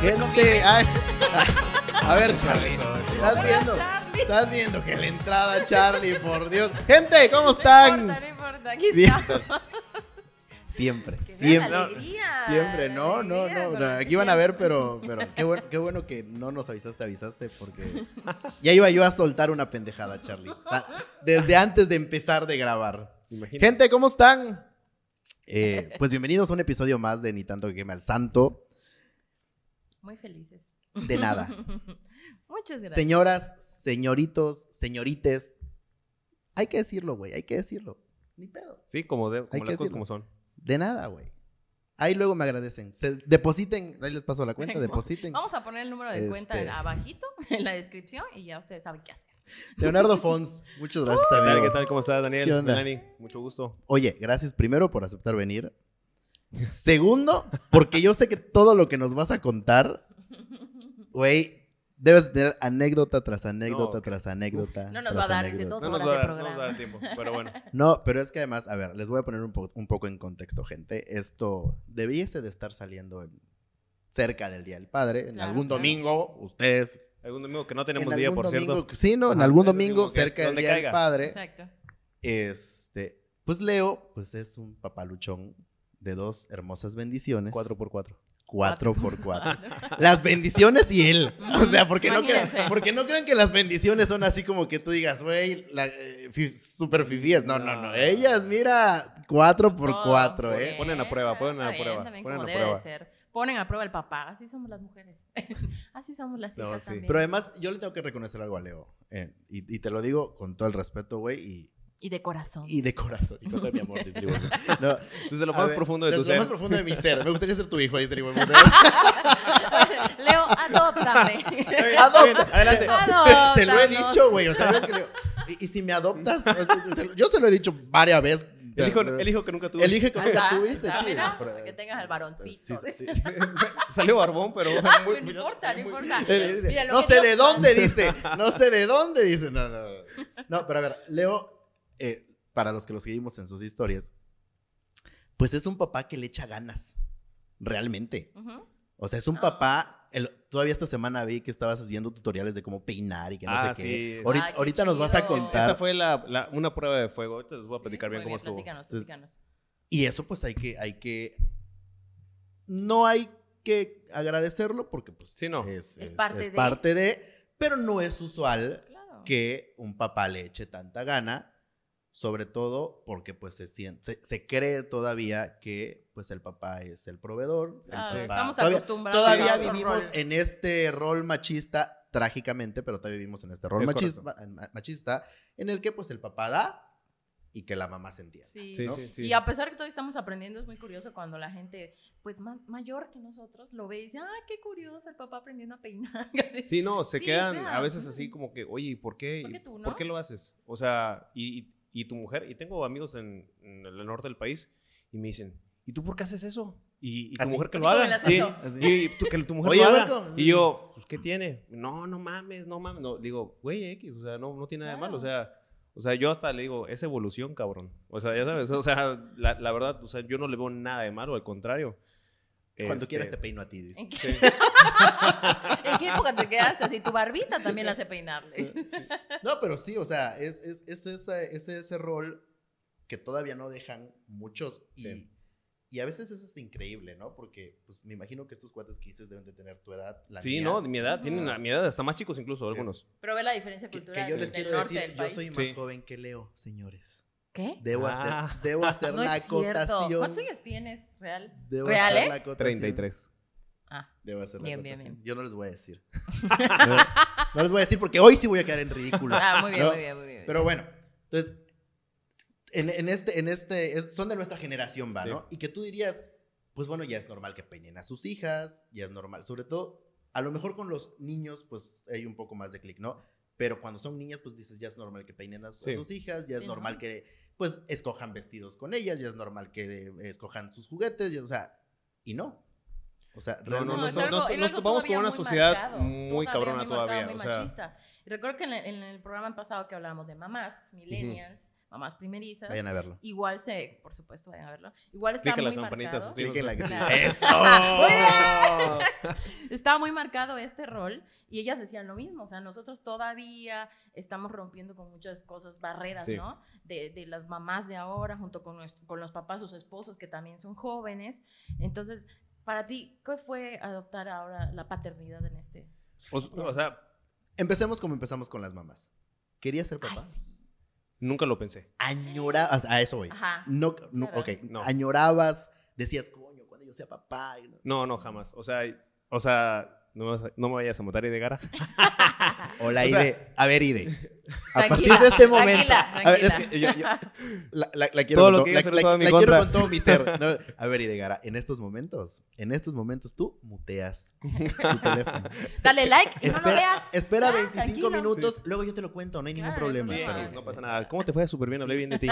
Gente, ay, a ver, Charlie. ¿Estás viendo? ¿Estás viendo que la entrada, Charlie, por Dios? Gente, ¿cómo están? No importa, no importa. Aquí estamos. Siempre, Que siempre. alegría, Siempre, no, no, alegría no. no, Aquí van a ver, pero, pero qué, bueno, qué bueno que no nos avisaste, avisaste, porque ya iba yo a soltar una pendejada, Charlie. Desde antes de empezar de grabar. Imagínate. Gente, ¿cómo están? Eh, pues bienvenidos a un episodio más de Ni tanto que queme al santo. Muy felices. De nada. Muchas gracias. Señoras, señoritos, señorites. Hay que decirlo, güey, hay que decirlo. Ni pedo. Sí, como, de, como Hay las que cosas decirlo. como son. De nada, güey. Ahí luego me agradecen. Se depositen, ahí les paso la cuenta, depositen. Vamos a poner el número de cuenta Este. abajito en la descripción y ya ustedes saben qué hacer. Leonardo Fons, muchas gracias, ¿Qué tal? amigo. ¿Qué tal? ¿Cómo estás, Daniel? ¿Qué onda? Melanie, mucho gusto. Oye, gracias primero por aceptar venir. Segundo, porque yo sé que todo lo que nos vas a contar, güey, debes tener anécdota tras anécdota No, tras anécdota. No nos tras va a dar, anécdota. dos No nos, va a de dar, no nos va a dar tiempo, pero bueno. No, pero es que además, a ver, les voy a poner un, po- un poco en contexto, gente. Esto debiese de estar saliendo en- cerca del Día del Padre, en Claro, algún claro. domingo, ustedes. Algún domingo que no En tenemos día, por domingo, cierto. sí, ¿no? En algún ese domingo cerca del Día del. Padre. Exacto. Este, pues Leo, pues es un papaluchón de dos hermosas bendiciones. 4 por 4 Cuatro por cuatro. Las bendiciones y él. O sea, porque no, crean, porque no crean que las bendiciones son así como que tú digas, güey, la, eh, super fifíes. No, no, no. Ellas, mira, cuatro por Todo cuatro, bien. ¿eh? Ponen a prueba, ponen a prueba, también ponen a debe de prueba. ser. Ponen a prueba el papá. Así somos las mujeres. Así somos las No, hijas sí. también. Pero además, yo le tengo que reconocer algo a Leo. eh, y, y te lo digo con todo el respeto, güey, y, y de corazón. y de corazón. Y con todo mi amor, dice Ivonne. No, Desde lo más ver, profundo de tu desde ser. lo más profundo de mi ser. Me gustaría ser tu hijo, dice Ivonne. Leo, adóptame. Adopta. Adelante. Se, se lo he dicho, güey. O sea, ves que le- y, y si me adoptas, o sea, se lo- yo se lo he dicho varias veces. El hijo, el hijo que nunca tuve. El hijo que nunca Ajá, tuviste, está, sí. mira, pero- para que tengas al varoncito. Sí, sí, sí. Salió barbón, pero. Ah, muy- no importa, no muy- importa. Mira, no sé Dios de dónde dice. No sé de dónde dice. No, no, no. No, pero a ver, Leo, eh, para los que lo seguimos en sus historias, pues es un papá que le echa ganas. Realmente. O sea, es un Ah. papá. el- todavía esta semana vi que estabas viendo tutoriales de cómo peinar y que no Ah, sé sí. qué. Ahorita, Ay, qué ahorita nos vas a contar. Esta fue la, la- una prueba de fuego. Ahorita les voy a platicar bien Muy cómo estuvo. Platícanos, Entonces, platícanos. Y eso pues hay que, hay que, no hay que agradecerlo porque pues Sí, no. es, Es es- parte es de. parte de, pero no es usual Claro. que un papá le eche tanta gana, sobre todo porque pues se siente, se, se cree todavía que pues el papá es el proveedor. el Claro, papá- estamos todavía, acostumbrados todavía vivimos rol. en este rol machista, trágicamente, pero todavía vivimos en este rol Es machista, machista, en el que pues el papá da y que la mamá se entienda. Sí. Sí, ¿no? sí, sí. Y a pesar que todavía estamos aprendiendo, es muy curioso cuando la gente, pues ma- mayor que nosotros, lo ve y dice, ¡ay, qué curioso el papá aprendiendo a peinar! Sí, no, se Sí, quedan o sea, a veces así como que, oye, ¿y por qué? ¿Por qué tú, no? ¿Por qué lo haces? O sea, y, y- y tu mujer, y tengo amigos en, en el norte del país, y me dicen, ¿y tú por qué haces eso? Y, y tu Así. mujer que lo haga. Sí. Así. y tú, que tu mujer Oye, lo haga. Y yo, pues, ¿qué tiene? No, no mames, no mames. No, digo, güey, X, o sea, no, no tiene nada de malo. O sea, o sea, yo hasta le digo, es evolución, cabrón. O sea, ya sabes, o sea, la, la verdad, o sea, yo no le veo nada de malo, al contrario. Cuando Este, quieras te peino a ti, dice. ¿En qué, sí. ¿En qué época te quedaste así? Tu barbita también la hace peinarle. No, pero sí, o sea, es, es, es ese, es ese rol que todavía no dejan muchos y, Sí. y a veces es hasta increíble, ¿no? Porque pues me imagino que estos cuates que dices deben de tener tu edad. La Sí, mía. no, de mi edad, tienen a mi edad hasta más chicos incluso, algunos. Pero ve la diferencia Que, cultural. que yo les del quiero norte decir, yo país. soy más Sí. joven que Leo, señores. ¿Qué? Debo Ah. hacer, debo hacer No la acotación. ¿Cuántos años tienes, real? Debo ¿Real, hacer eh? la acotación. 33. Ah, Debo hacer la Bien, bien, acotación. bien. Yo no les voy a decir. no, no les voy a decir porque hoy sí voy a quedar en ridículo. ah muy bien, No, muy bien, muy bien. Pero bueno, entonces, en, en este, en este, es- son de nuestra generación, va, Sí. ¿no? Y que tú dirías, pues bueno, ya es normal que peinen a sus hijas, ya es normal, sobre todo, a lo mejor con los niños, pues hay un poco más de clic, ¿no? Pero cuando son niñas, pues dices, ya es normal que peinen a, sus hijas, ya es Sí, ¿no? normal que, pues, escojan vestidos con ellas, ya es normal que eh, escojan sus juguetes, ya- o sea, y no. O sea, No, realmente no, es no, algo- nos- nos topamos con todavía una muy sociedad marcado, muy cabrona muy marcado, todavía, muy o sea. machista. Y recuerdo que en el, en el programa pasado que hablábamos de mamás, millennials, mamás primerizas. Vayan a verlo. Igual se, por supuesto, vayan a verlo. Igual está la muy campanita, marcado. la que sí. ¡Eso! Está muy marcado este rol y ellas decían lo mismo, o sea, nosotros todavía estamos rompiendo con muchas cosas, barreras, Sí. ¿no? De, de las mamás de ahora, junto con, nuestro- con los papás, sus esposos, que también son jóvenes. Entonces, para ti, ¿qué fue adoptar ahora la paternidad en este? O, o sea, Empecemos como empezamos con las mamás. ¿Querías ser Ay, papá? sí. Nunca lo pensé. Añorabas, a eso voy. Ajá. No, no, Claro. ok, No. añorabas, decías, coño, cuando yo sea papá. y no- No, no, jamás. O sea, o sea no, me vas a- no me vayas a matar y de gara. Hola, O sea- Ide. A ver, Ide. A partir de este momento. tranquila, A ver, es tranquila. que yo, yo- la, la- la quiero, Todo con, lo todo, que la, la- mi la quiero contra. con todo mi ser. No, a ver, Idegara, en estos momentos, en estos momentos tú muteas tu teléfono. Dale like y no lo Espera, veas. espera Ah, 25 tranquilo. minutos, luego yo te lo cuento, no hay ningún Claro, problema. Sí, no, pero- no pasa nada. ¿Cómo te fue? Súper bien, hablé bien de ti.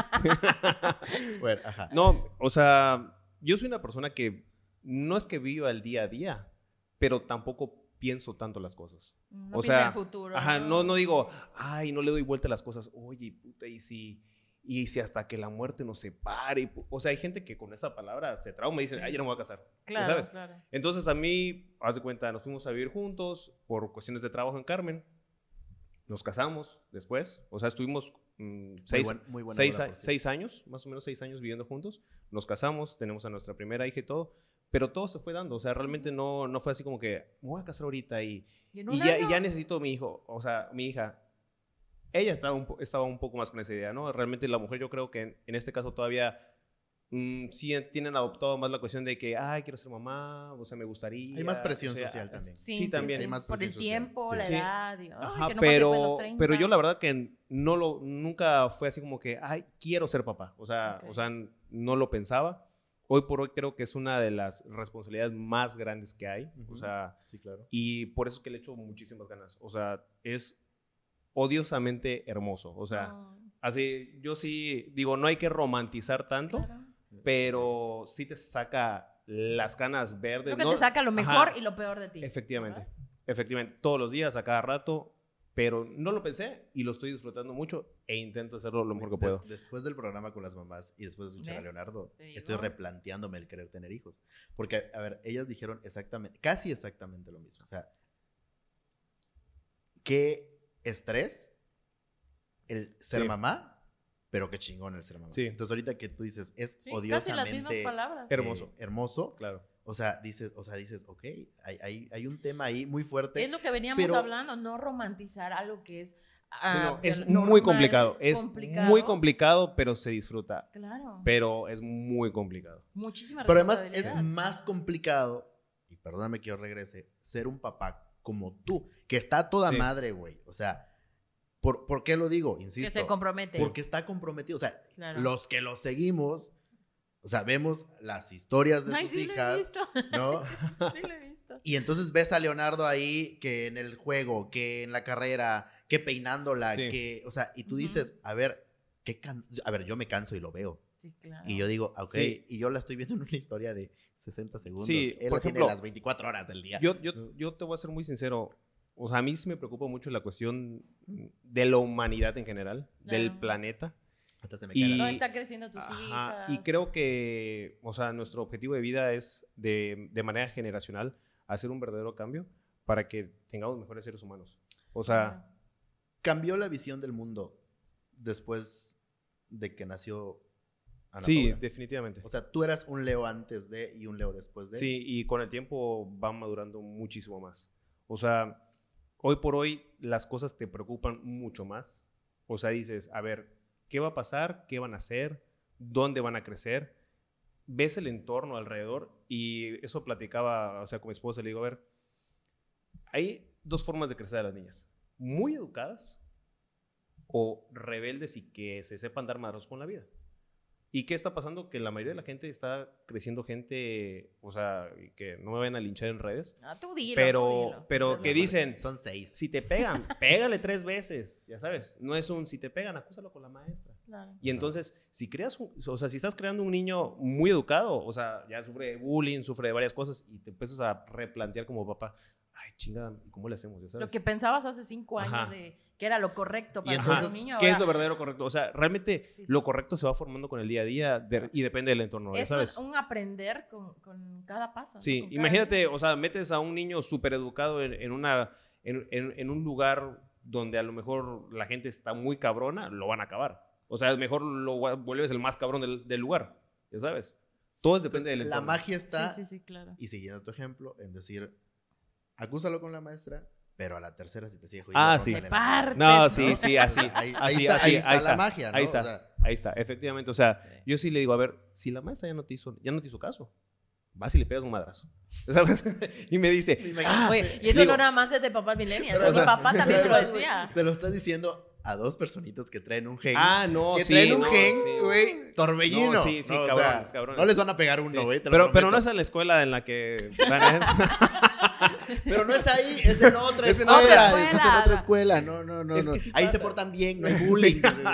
Bueno, ajá. No, o sea, yo soy una persona que no es que viva el día a día, pero tampoco pienso tanto las cosas. No o sea, en futuro. Ajá, no, no digo, ay, no le doy vuelta a las cosas. Oye, puta, y si, y si hasta que la muerte nos separe. O sea, hay gente que con esa palabra se trauma y dicen, ay, ya no me voy a casar. ¿Ya Claro, sabes? claro. Entonces a mí, haz de cuenta, nos fuimos a vivir juntos por cuestiones de trabajo en Carmen. Nos casamos después. O sea, estuvimos mm, seis, buen- muy buena seis, seis años, más o menos seis años viviendo juntos. Nos casamos, tenemos a nuestra primera hija y todo. Pero todo se fue dando. O sea, realmente no, no fue así como que me voy a casar ahorita y, Y ya, y ya necesito mi hijo. O sea, mi hija. Ella estaba un, estaba un poco más con esa idea, ¿no? Realmente la mujer yo creo que en, en este caso todavía mm, sí tienen adoptado más la cuestión de que, ay, quiero ser mamá, o sea, me gustaría. Hay más presión o sea, social también. Sí, también. Hay más Por el social. tiempo, Sí. la Sí. edad. ay, que no pero, 30. pero yo la verdad que no lo, nunca fue así como que, ay, quiero ser papá. O sea, o sea, no lo pensaba. Hoy por hoy creo que es una de las responsabilidades más grandes que hay. O Ujú. sea, Sí, claro. y por eso es que le echo muchísimas ganas. O sea, es odiosamente hermoso. O sea, No, así, yo sí digo, no hay que romantizar tanto, claro. pero sí te saca las canas verdes. Creo que ¿no? te saca lo mejor Ajá. y lo peor de ti. Efectivamente, ¿verdad? efectivamente, todos los días, a cada rato, pero no lo pensé y lo estoy disfrutando mucho e intento hacerlo lo mejor que De- puedo. después del programa con las mamás y después de escuchar a ¿Ves? Leonardo, Te digo. estoy replanteándome el querer tener hijos. Porque, a ver, ellas dijeron exactamente, casi exactamente lo mismo. O sea, qué estrés el ser Sí. mamá, pero qué chingón el ser mamá. Sí. Entonces, ahorita que tú dices, es Sí, odiosamente casi las mismas palabras. eh, Hermoso. hermoso. Claro. O sea, dices, o sea, dices, ok, hay, hay, hay un tema ahí muy fuerte. Es lo que veníamos pero- hablando, no romantizar algo que es. Ah, es lo muy normal, complicado, es muy complicado, pero se disfruta. Claro. Pero es muy complicado. Muchísima Pero además es más complicado, y perdóname que yo regrese, ser un papá como tú, que está toda Sí. madre, güey. O sea, ¿por, ¿por qué lo digo? que Insisto. se compromete. Porque está comprometido. O sea, Claro. los que lo seguimos, o sea, vemos las historias de Ay, sus sí lo he hijas, visto. ¿no? Sí lo he visto. Y entonces ves a Leonardo ahí, que en el juego, que en la carrera, que peinándola, Sí. que, o sea, y tú dices, a ver, qué can- a ver, yo me canso y lo veo. Sí, claro. Y yo digo, ok, Sí. y yo la estoy viendo en una historia de 60 segundos. Sí, Él por la tiene ejemplo, las 24 horas del día. Yo, yo, yo te voy a ser muy sincero. O sea, a mí sí me preocupa mucho la cuestión de la humanidad en general, del Claro. planeta. Hasta se me y- No está creciendo tus Ajá, hijas. Y creo que, o sea, nuestro objetivo de vida es de, de manera generacional hacer un verdadero cambio para que tengamos mejores seres humanos. O sea, Cambió la visión del mundo después de que nació Ana sí, Paula. definitivamente. O sea, tú eras un Leo antes de y un Leo después de. Sí, y con el tiempo va madurando muchísimo más. O sea, hoy por hoy las cosas te preocupan mucho más. O sea, dices, a ver, ¿qué va a pasar? ¿Qué van a hacer? ¿Dónde van a crecer? Ves el entorno alrededor y eso platicaba, o sea, con mi esposa, le digo, a ver, hay dos formas de crecer a las niñas. Muy educadas o rebeldes y que se sepan dar madrazos con la vida. ¿Y qué está pasando? Que la mayoría de la gente está creciendo gente, o sea, que no me vayan a linchar en redes, Ah, tú dilo, pero, tú dilo. pero No, que no, dicen, Son seis. si te pegan, pégale tres veces, ya sabes, no es un, si te pegan, acúsalo con la maestra. Claro. Y entonces, si creas, un- o sea, si estás creando un niño muy educado, o sea, ya sufre de bullying, sufre de varias cosas y te empiezas a replantear como papá, ay, chingada, ¿cómo le hacemos? Ya sabes? Lo que pensabas hace cinco años Ajá. de que era lo correcto para entonces, un niño. ¿Qué es ahora lo verdadero correcto? O sea, realmente Sí, sí. lo correcto se va formando con el día a día de- y depende del entorno, ya es sabes. un, aprender con, con cada paso. ¿no? Sí, cada imagínate, niño. o sea, metes a un niño súper educado en, en una, en, en- en un lugar donde a lo mejor la gente está muy cabrona, lo van a acabar. O sea, mejor lo vuelves el más cabrón del, del lugar, ya sabes. Todo es depende Entonces, del la entorno. magia está, Sí, sí, sí, claro. y siguiendo tu ejemplo, en decir, acúsalo con la maestra, pero a la tercera si te sigue jodiendo. Ah, sí. rómpele De la madre. parte. No, ¿no? sí, sí, así. Ahí, ahí así, está, así, ahí está ahí la está, magia, ¿no? ahí O está. sea, Ahí está, efectivamente. O sea, yo sí le digo, a ver, si la maestra ya no te hizo, ya no te hizo caso, vas y le pegas un madrazo. ¿Sabes? y me dice, me ah, Oye, y eso digo- no nada más es de papá millennial. Pero, o mi sea, papá también me lo decía. Se lo estás diciendo a dos personitas que traen un gen. ah, no, que sí, traen un no, gen, sí. güey, torbellino. No, sí, sí, ¿no? O cabrones, sea, cabrones. No les van a pegar uno, Sí. güey. te lo Pero, pero no es en la escuela en la que... Pero no es ahí, es en otra Es en escuela. otra Es en escuela. otra escuela. No, no, no. Es no. que sí ahí se portan bien, no hay bullying. Sí. Sí, sí, sí.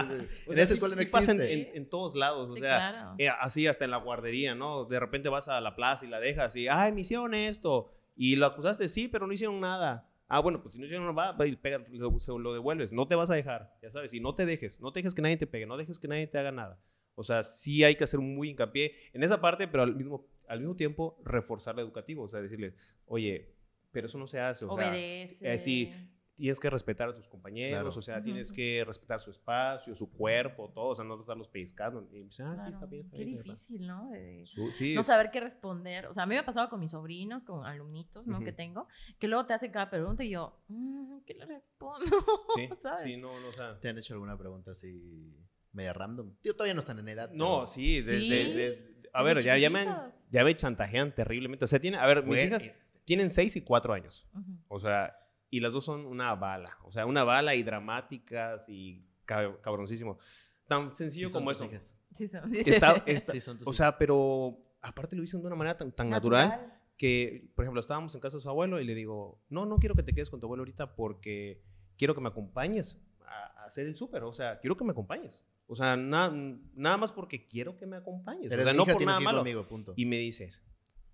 O En sea, esta sí- escuela no sí pasa en, existe. en- en todos lados, o Sí, sea, claro. eh, así hasta en la guardería, ¿no? De repente vas a la plaza y la dejas y, ay, me hicieron esto. Y lo acusaste, sí, pero no hicieron nada. Ah, bueno, pues si no hicieron nada, va y pega, lo, se lo devuelves. No te vas a dejar, ya sabes. Y no te dejes, no te dejes que nadie te pegue, no dejes que nadie te haga nada. O sea, sí hay que hacer muy hincapié en esa parte, pero al mismo, al mismo tiempo reforzar lo educativo. O sea, decirle, oye, pero eso no se hace. O sea, Obedece. eh, sí. tienes que respetar a tus compañeros, Claro. o sea, Ujú. tienes que respetar su espacio, su cuerpo, todo, o sea, no estarlos pellizcando. Y me dice, ah, sí, Claro. está bien, está Qué bien. señora". difícil, ¿no? De- Su- sí, no es- saber qué responder. O sea, a mí me ha pasado con mis sobrinos, con alumnitos, ¿no? Ujú. Que tengo, que luego te hacen cada pregunta y yo, mm, ¿qué le respondo? sí, ¿Sabes? sí, no, no, o sea. ¿Te han hecho alguna pregunta así media random? Tío, todavía no están en edad. No, pero- sí, desde, Sí. desde- a ver, ya, ya, me, ya me chantajean terriblemente. O sea, tiene, a ver, mis hijas eh, tienen 6 y 4 años. Ujú. O sea, y las dos son una bala. O sea, una bala y dramáticas y cab- cabroncísimo. Tan sencillo sí como eso. hijas. Sí, son- Está, está- Sí son tus o sea, pero aparte lo hice de una manera tan, tan natural. que, por ejemplo, estábamos en casa de su abuelo y le digo, no, no quiero que te quedes con tu abuelo ahorita porque quiero que me acompañes a, a hacer el súper. O sea, quiero que me acompañes. O sea, na- nada más porque quiero que me acompañes. Eres o sea, no por nada malo. conmigo, punto. Y me dices,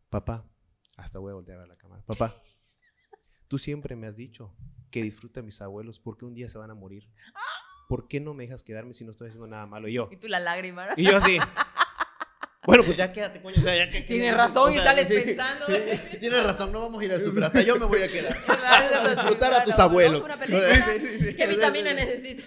papá, hasta voy a voltear a ver la cámara. Papá, tú siempre me has dicho que disfruta a mis abuelos porque un día se van a morir. ¿Por qué no me dejas quedarme si no estoy haciendo nada malo? Y yo, Y tú la lágrima, ¿no? y yo así. Bueno, pues ya quédate, coño. O sea, ya que. Tienes o razón y sales sí. pensando. Tienes razón, no vamos a ir al súper. Hasta yo me voy a quedar. A disfrutar a tus abuelos. Sí, sí, sí. ¿Qué vitamina necesitan?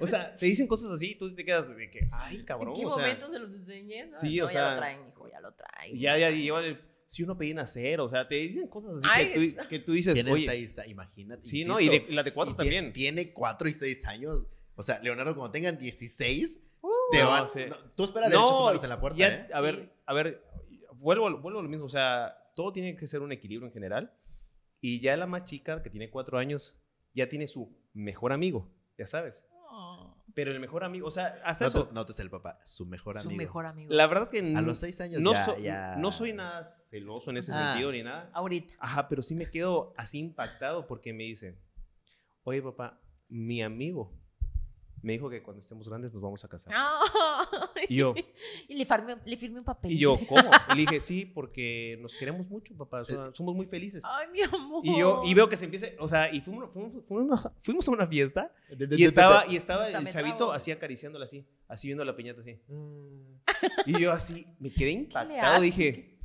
O sea, te dicen cosas así y tú te quedas de que, ay, cabrón. ¿En qué o sea, momento se los enseñé? No, sí, no, o ya sea, lo traen, hijo, ya lo traen. ya, ya llevan el. Si uno pedía nacer, o sea, te dicen cosas así Ay, que, tú, que tú dices, Tiene oye. seis, imagínate. Sí, ¿no? Y, de, la de cuatro también. Tiene cuatro y seis años. O sea, Leonardo, cuando tengan 16, Uh, te No, van- sí. no, tú espera derechos humanos en la puerta, ya- ¿eh? A ver, a ver, vuelvo, a- vuelvo a lo mismo. O sea, todo tiene que ser un equilibrio en general. Y ya la más chica, que tiene cuatro años, ya tiene su mejor amigo, ya sabes. Pero el mejor amigo, o sea, hasta No eso. te, notes el papá, su mejor su amigo. mejor amigo. La verdad que A los seis años no, ya, so- ya- no soy nada celoso en ese Ah. sentido ni nada. Ahorita. Ajá, pero sí me quedo así impactado porque me dice, oye papá, mi amigo me dijo que cuando estemos grandes nos vamos a casar. Y yo, Y le firmé, le firmé un papel. y yo, ¿cómo? Y le dije, sí, porque nos queremos mucho, papá, sea, somos muy felices. Ay, mi amor. Y yo, y veo que se empieza, o sea, y fuimos, fuimos, fuimos- fuimos a una fiesta De- de- de- y de- estaba, de- y estaba el chavito trago. así acariciándola así, así viendo la piñata así. Y yo así, me quedé ¿Qué le impactado, dije.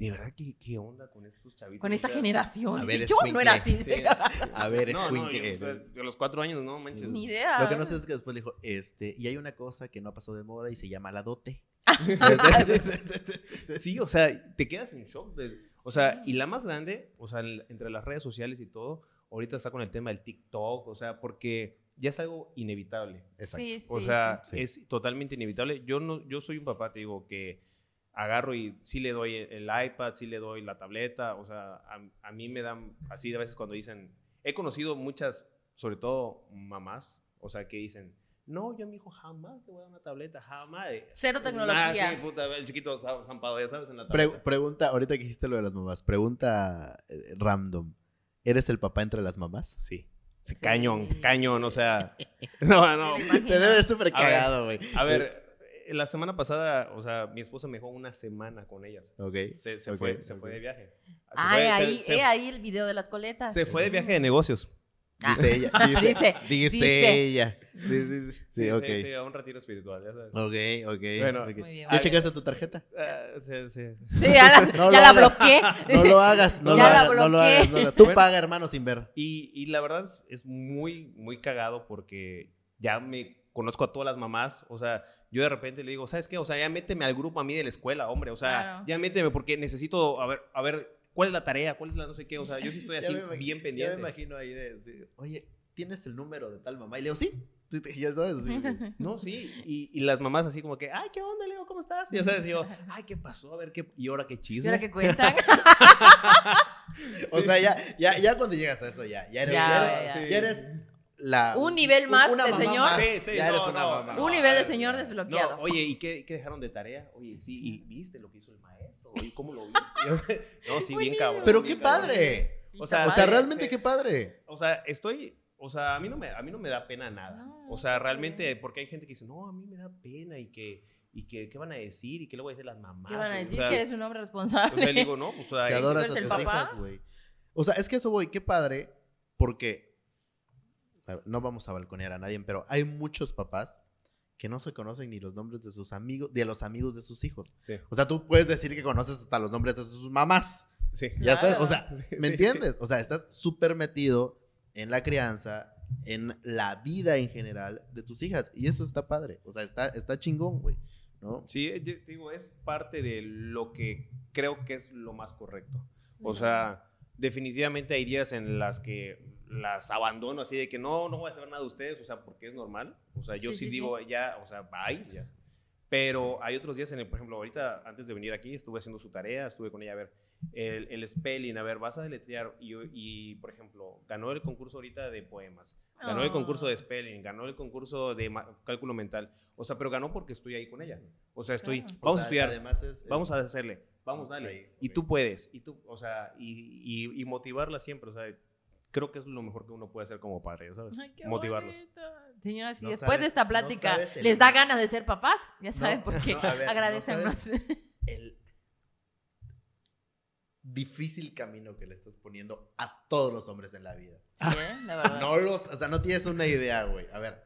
De verdad, ¿qué, qué onda con estos chavitos? Con O esta sea, generación. A ver, yo no era así. Sí. A ver, No, no, escuincle. yo, o sea, a los cuatro años, no manches. Ni idea. Lo que no sé es que después le dijo, este, y hay una cosa que no ha pasado de moda y se llama la dote. Sí, o sea, te quedas en shock. de- o sea, y la más grande, o sea, entre las redes sociales y todo, ahorita está con el tema del TikTok, o sea, porque ya es algo inevitable. Exacto. Sí, sí. O sea, sí. es totalmente inevitable. Yo no, yo soy un papá, te digo, que agarro y sí le doy el iPad, sí le doy la tableta, o sea, a, a mí me dan así de veces cuando dicen, he conocido muchas, sobre todo mamás, o sea, que dicen, no, yo a mi hijo jamás le voy a dar una tableta, jamás. Cero tecnología. Ah, sí, puta, el chiquito está zampado, ya sabes, en la Pre- pregunta, ahorita que dijiste lo de las mamás, pregunta eh, random. ¿Eres el papá entre las mamás? Sí. Sí, Cañón, cañón, o sea, no, no. Te debe ver súper A ver, cagado, güey. A ver, la semana pasada, o sea, mi esposa me dejó una semana con ellas. Ok. Se, se ok, fue, se fue de viaje. Ay, fue- se- ahí, se- eh, ahí el video de las coletas. se fue de viaje de negocios. Ah. Dice ella. Dice, Dice, dice dice. ella. Sí, sí, sí. Sí, ok. Sí, a un retiro espiritual, ya sabes. Ok, ok. Bueno. ok. Muy bien. ¿Ya Ah, checaste tu tarjeta? Ah, sí, sí. Sí, ya la, No ya lo la hagas. bloqueé. No lo hagas, no, Ya lo, la hagas no lo bloqueé. hagas, no lo- Tú Bueno. paga, hermano, sin ver. Y, y la verdad es, es muy, muy cagado porque ya me conozco a todas las mamás. O sea, yo de repente le digo, ¿sabes qué? O sea, ya méteme al grupo a mí de la escuela, hombre. O sea, Claro. ya méteme porque necesito, a ver, a ver, ¿cuál es la tarea? ¿Cuál es la no sé qué? O sea, yo sí estoy así bien pendiente. me imagino ahí de, oye, ¿tienes el número de tal mamá? Y le digo, sí. Ya sabes. No, sí, y, y las mamás así como que, ay, ¿qué onda, Leo? ¿Cómo estás? Y ya sabes, y yo, ay, ¿qué pasó? A ver, ¿qué? ¿Y ahora qué ¿Y chisme? ahora que cuentan? O sea, ya, ya, ya cuando llegas a eso, ya, ya eres, Ya, ya ya, eres, ya. ya eres la... Un nivel más mamá señor. más. Sí, sí, ya eres no, una no, mamá. no, Un nivel de señor No, desbloqueado. oye, ¿y qué, qué dejaron de tarea? Oye, sí, ¿y viste lo que hizo el maestro? ¿Y cómo lo viste? no, sí, bien cabrón. Pero bien qué cabrón. padre. O sea, O sea, padre. realmente sí. qué padre. O sea, estoy, o sea, a mí no me, a mí no me da pena nada. No, o sea, realmente, porque hay gente que dice, no, a mí me da pena y que, y que, ¿qué van a decir? ¿Y qué le voy a decir a las mamás? ¿Qué van a O decir? sea, que eres un hombre O responsable. sea, le digo, no, o sea, Que adoras a eres el tus papá? hijas, güey. O sea, es que eso voy, qué padre, porque no vamos a balconear a nadie, pero hay muchos papás que no se conocen ni los nombres de sus amigos, de los amigos de sus hijos. Sí, O sea, tú puedes decir que conoces hasta los nombres de sus mamás. sí. Ya sabes, o sea, Sí, ¿me sí, entiendes? O sea, estás súper metido en la crianza, en la vida en general de tus hijas. Y eso está padre. O sea, está, está chingón, güey. ¿No? Sí, yo te digo, es parte de lo que creo que es lo más correcto. O sea, definitivamente hay días en las que las abandono así de que no, no voy a saber nada de ustedes, o sea, porque es normal. O sea, yo Sí, sí, sí, digo ya, o sea, bye. ya. Pero hay otros días en el, por ejemplo, ahorita antes de venir aquí estuve haciendo su tarea, estuve con ella a ver el, el spelling, a ver, vas a deletrear y, y, por ejemplo, ganó el concurso ahorita de poemas, ganó el concurso de Ah. spelling, ganó el concurso de cálculo mental, o sea, pero ganó porque estoy ahí con ella. O sea, estoy, Claro. O vamos sea, a estudiar, Además es, vamos es- a hacerle, vamos, dale. Ahí, Y tú puedes, y tú, o sea, y, y- y motivarla siempre, o sea, creo que es lo mejor que uno puede hacer como padre, ya ¿sabes? Ay, qué Motivarlos. bonito. Señoras, si No después sabes- de esta no plática el- les da ganas de ser papás, ya No, saben por qué. no, ver, no Agradecen más. el difícil camino que le estás poniendo a todos los hombres en la vida. Sí, ¿eh? La verdad. No los, o sea, no tienes una idea, güey. A ver,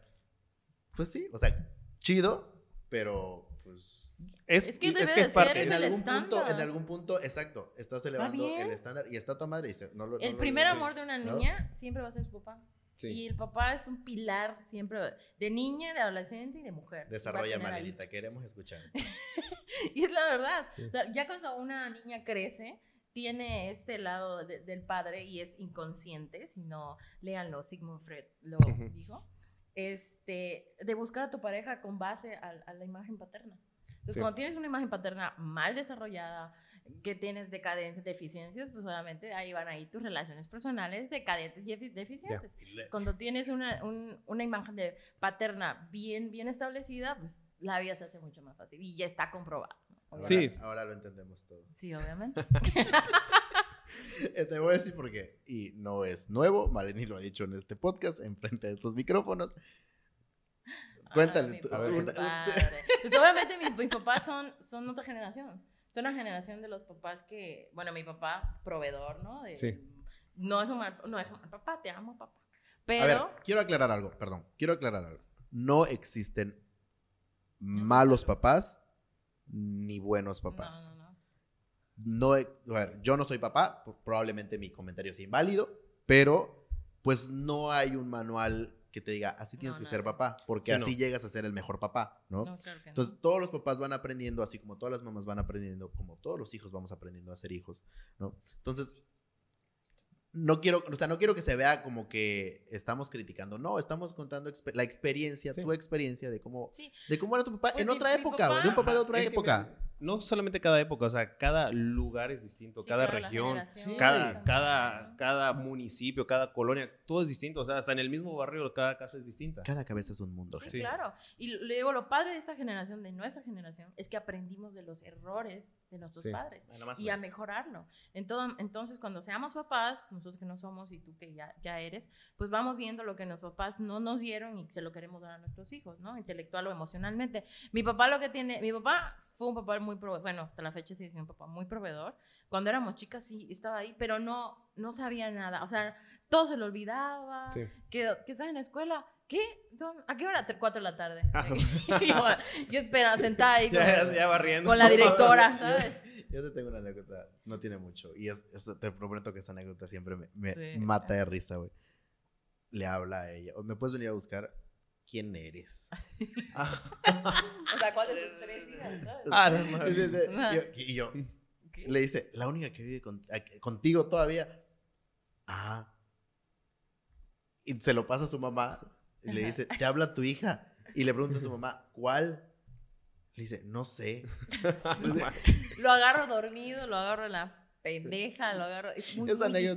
pues sí, o sea, chido, pero pues Es, Es que es debe que de es parte. ser en Es el algún punto, en algún punto, exacto, estás elevando el estándar y está tu madre y dice, no lo- no El lo primer digo. amor de una ¿no? niña siempre va a ser su papá. Sí. Y el papá es un pilar siempre de niña, de adolescente y de mujer. Desarrolla, Va a tener ahí. Marilita, queremos escuchar. Y es la verdad. Sí. O sea, ya cuando una niña crece, tiene este lado de- del padre y es inconsciente, si no, léanlo, Sigmund Freud lo dijo, este, de buscar a tu pareja con base a, a la imagen paterna. Entonces, Sí. cuando tienes una imagen paterna mal desarrollada, que tienes decadencias, deficiencias, pues obviamente ahí van ahí tus relaciones personales decadentes y efi- deficientes. Cuando tienes una, un- una imagen de paterna bien, bien establecida, pues la vida se hace mucho más fácil y ya está comprobado. Sí. ahora lo entendemos todo. Sí, obviamente. Eh, Te voy a decir por qué. Y no es nuevo, Maleni lo ha dicho en este podcast, enfrente de estos micrófonos. Cuéntale. Tú- una-. Pues obviamente mis, mis papás son, son otra generación. Son la generación de los papás que, bueno, mi papá, proveedor, ¿no? De- Sí. No es un mal, no es un mal papá, te amo, papá. A Pero, ver, quiero aclarar algo, perdón. Quiero aclarar algo. No existen malos papás ni buenos papás. No, no, no. No, a ver, yo no soy papá, probablemente mi comentario sea inválido, pero pues no hay un manual que te diga, así tienes No, que ser papá, porque Sí, no. así llegas a ser el mejor papá, ¿no? No, claro que no. Entonces, todos los papás van aprendiendo, así como todas las mamás van aprendiendo, como todos los hijos vamos aprendiendo a ser hijos, ¿no? Entonces, no quiero, o sea, no quiero que se vea como que estamos criticando, no, estamos contando la experiencia, Sí. tu experiencia de cómo, Sí, de cómo era tu papá Pues en mi- otra mi época, de un papá- de otra que, época. mira, no solamente cada época, o sea, cada lugar es distinto, sí, cada región, cada, cada, cada municipio, cada colonia, todo es distinto. O sea, hasta en el mismo barrio, cada casa es distinta. Cada cabeza es un mundo. Sí. Sí. claro. Y le digo, lo padre de esta generación, de nuestra generación, es que aprendimos de los errores de nuestros Sí. padres Bueno, o y a mejorarlo. Entonces, entonces, cuando seamos papás, nosotros que no somos y tú que ya, ya eres, pues vamos viendo lo que nuestros papás no nos dieron y se lo queremos dar a nuestros hijos, ¿no? Intelectual o emocionalmente. Mi papá lo que tiene, mi papá fue un papá muy muy proveedor, bueno, hasta la fecha sigue siendo un papá muy proveedor. Cuando éramos chicas sí estaba ahí, pero no, no sabía nada. O sea, todo se le olvidaba. Sí. Que, que estás en la escuela. ¿Qué? ¿Dónde- ¿A qué hora? Tre- Cuatro de la tarde. Ah. yo, yo espera, sentada ahí con, Ya, ya va riendo. con la directora, ¿sabes? Yo te tengo una anécdota, no tiene mucho. Y es, eso te prometo que esa anécdota siempre me, me Sí. mata de risa, güey. Le habla a ella. ¿Me puedes venir a buscar? ¿Quién eres? O sea, ¿cuál de sus tres hijas? ¿sabes? Ah, Y madre. dice- Ajá. y yo- y yo, ¿Qué? le dice, la única que vive con- contigo todavía. Ah. Y se lo pasa a su mamá. Y le dice, te habla tu hija. Y le pregunta a su mamá, ¿cuál? Le dice, no sé. Lo agarro dormido, lo agarro en la pendeja, lo agarro. Es muy, muy distraído,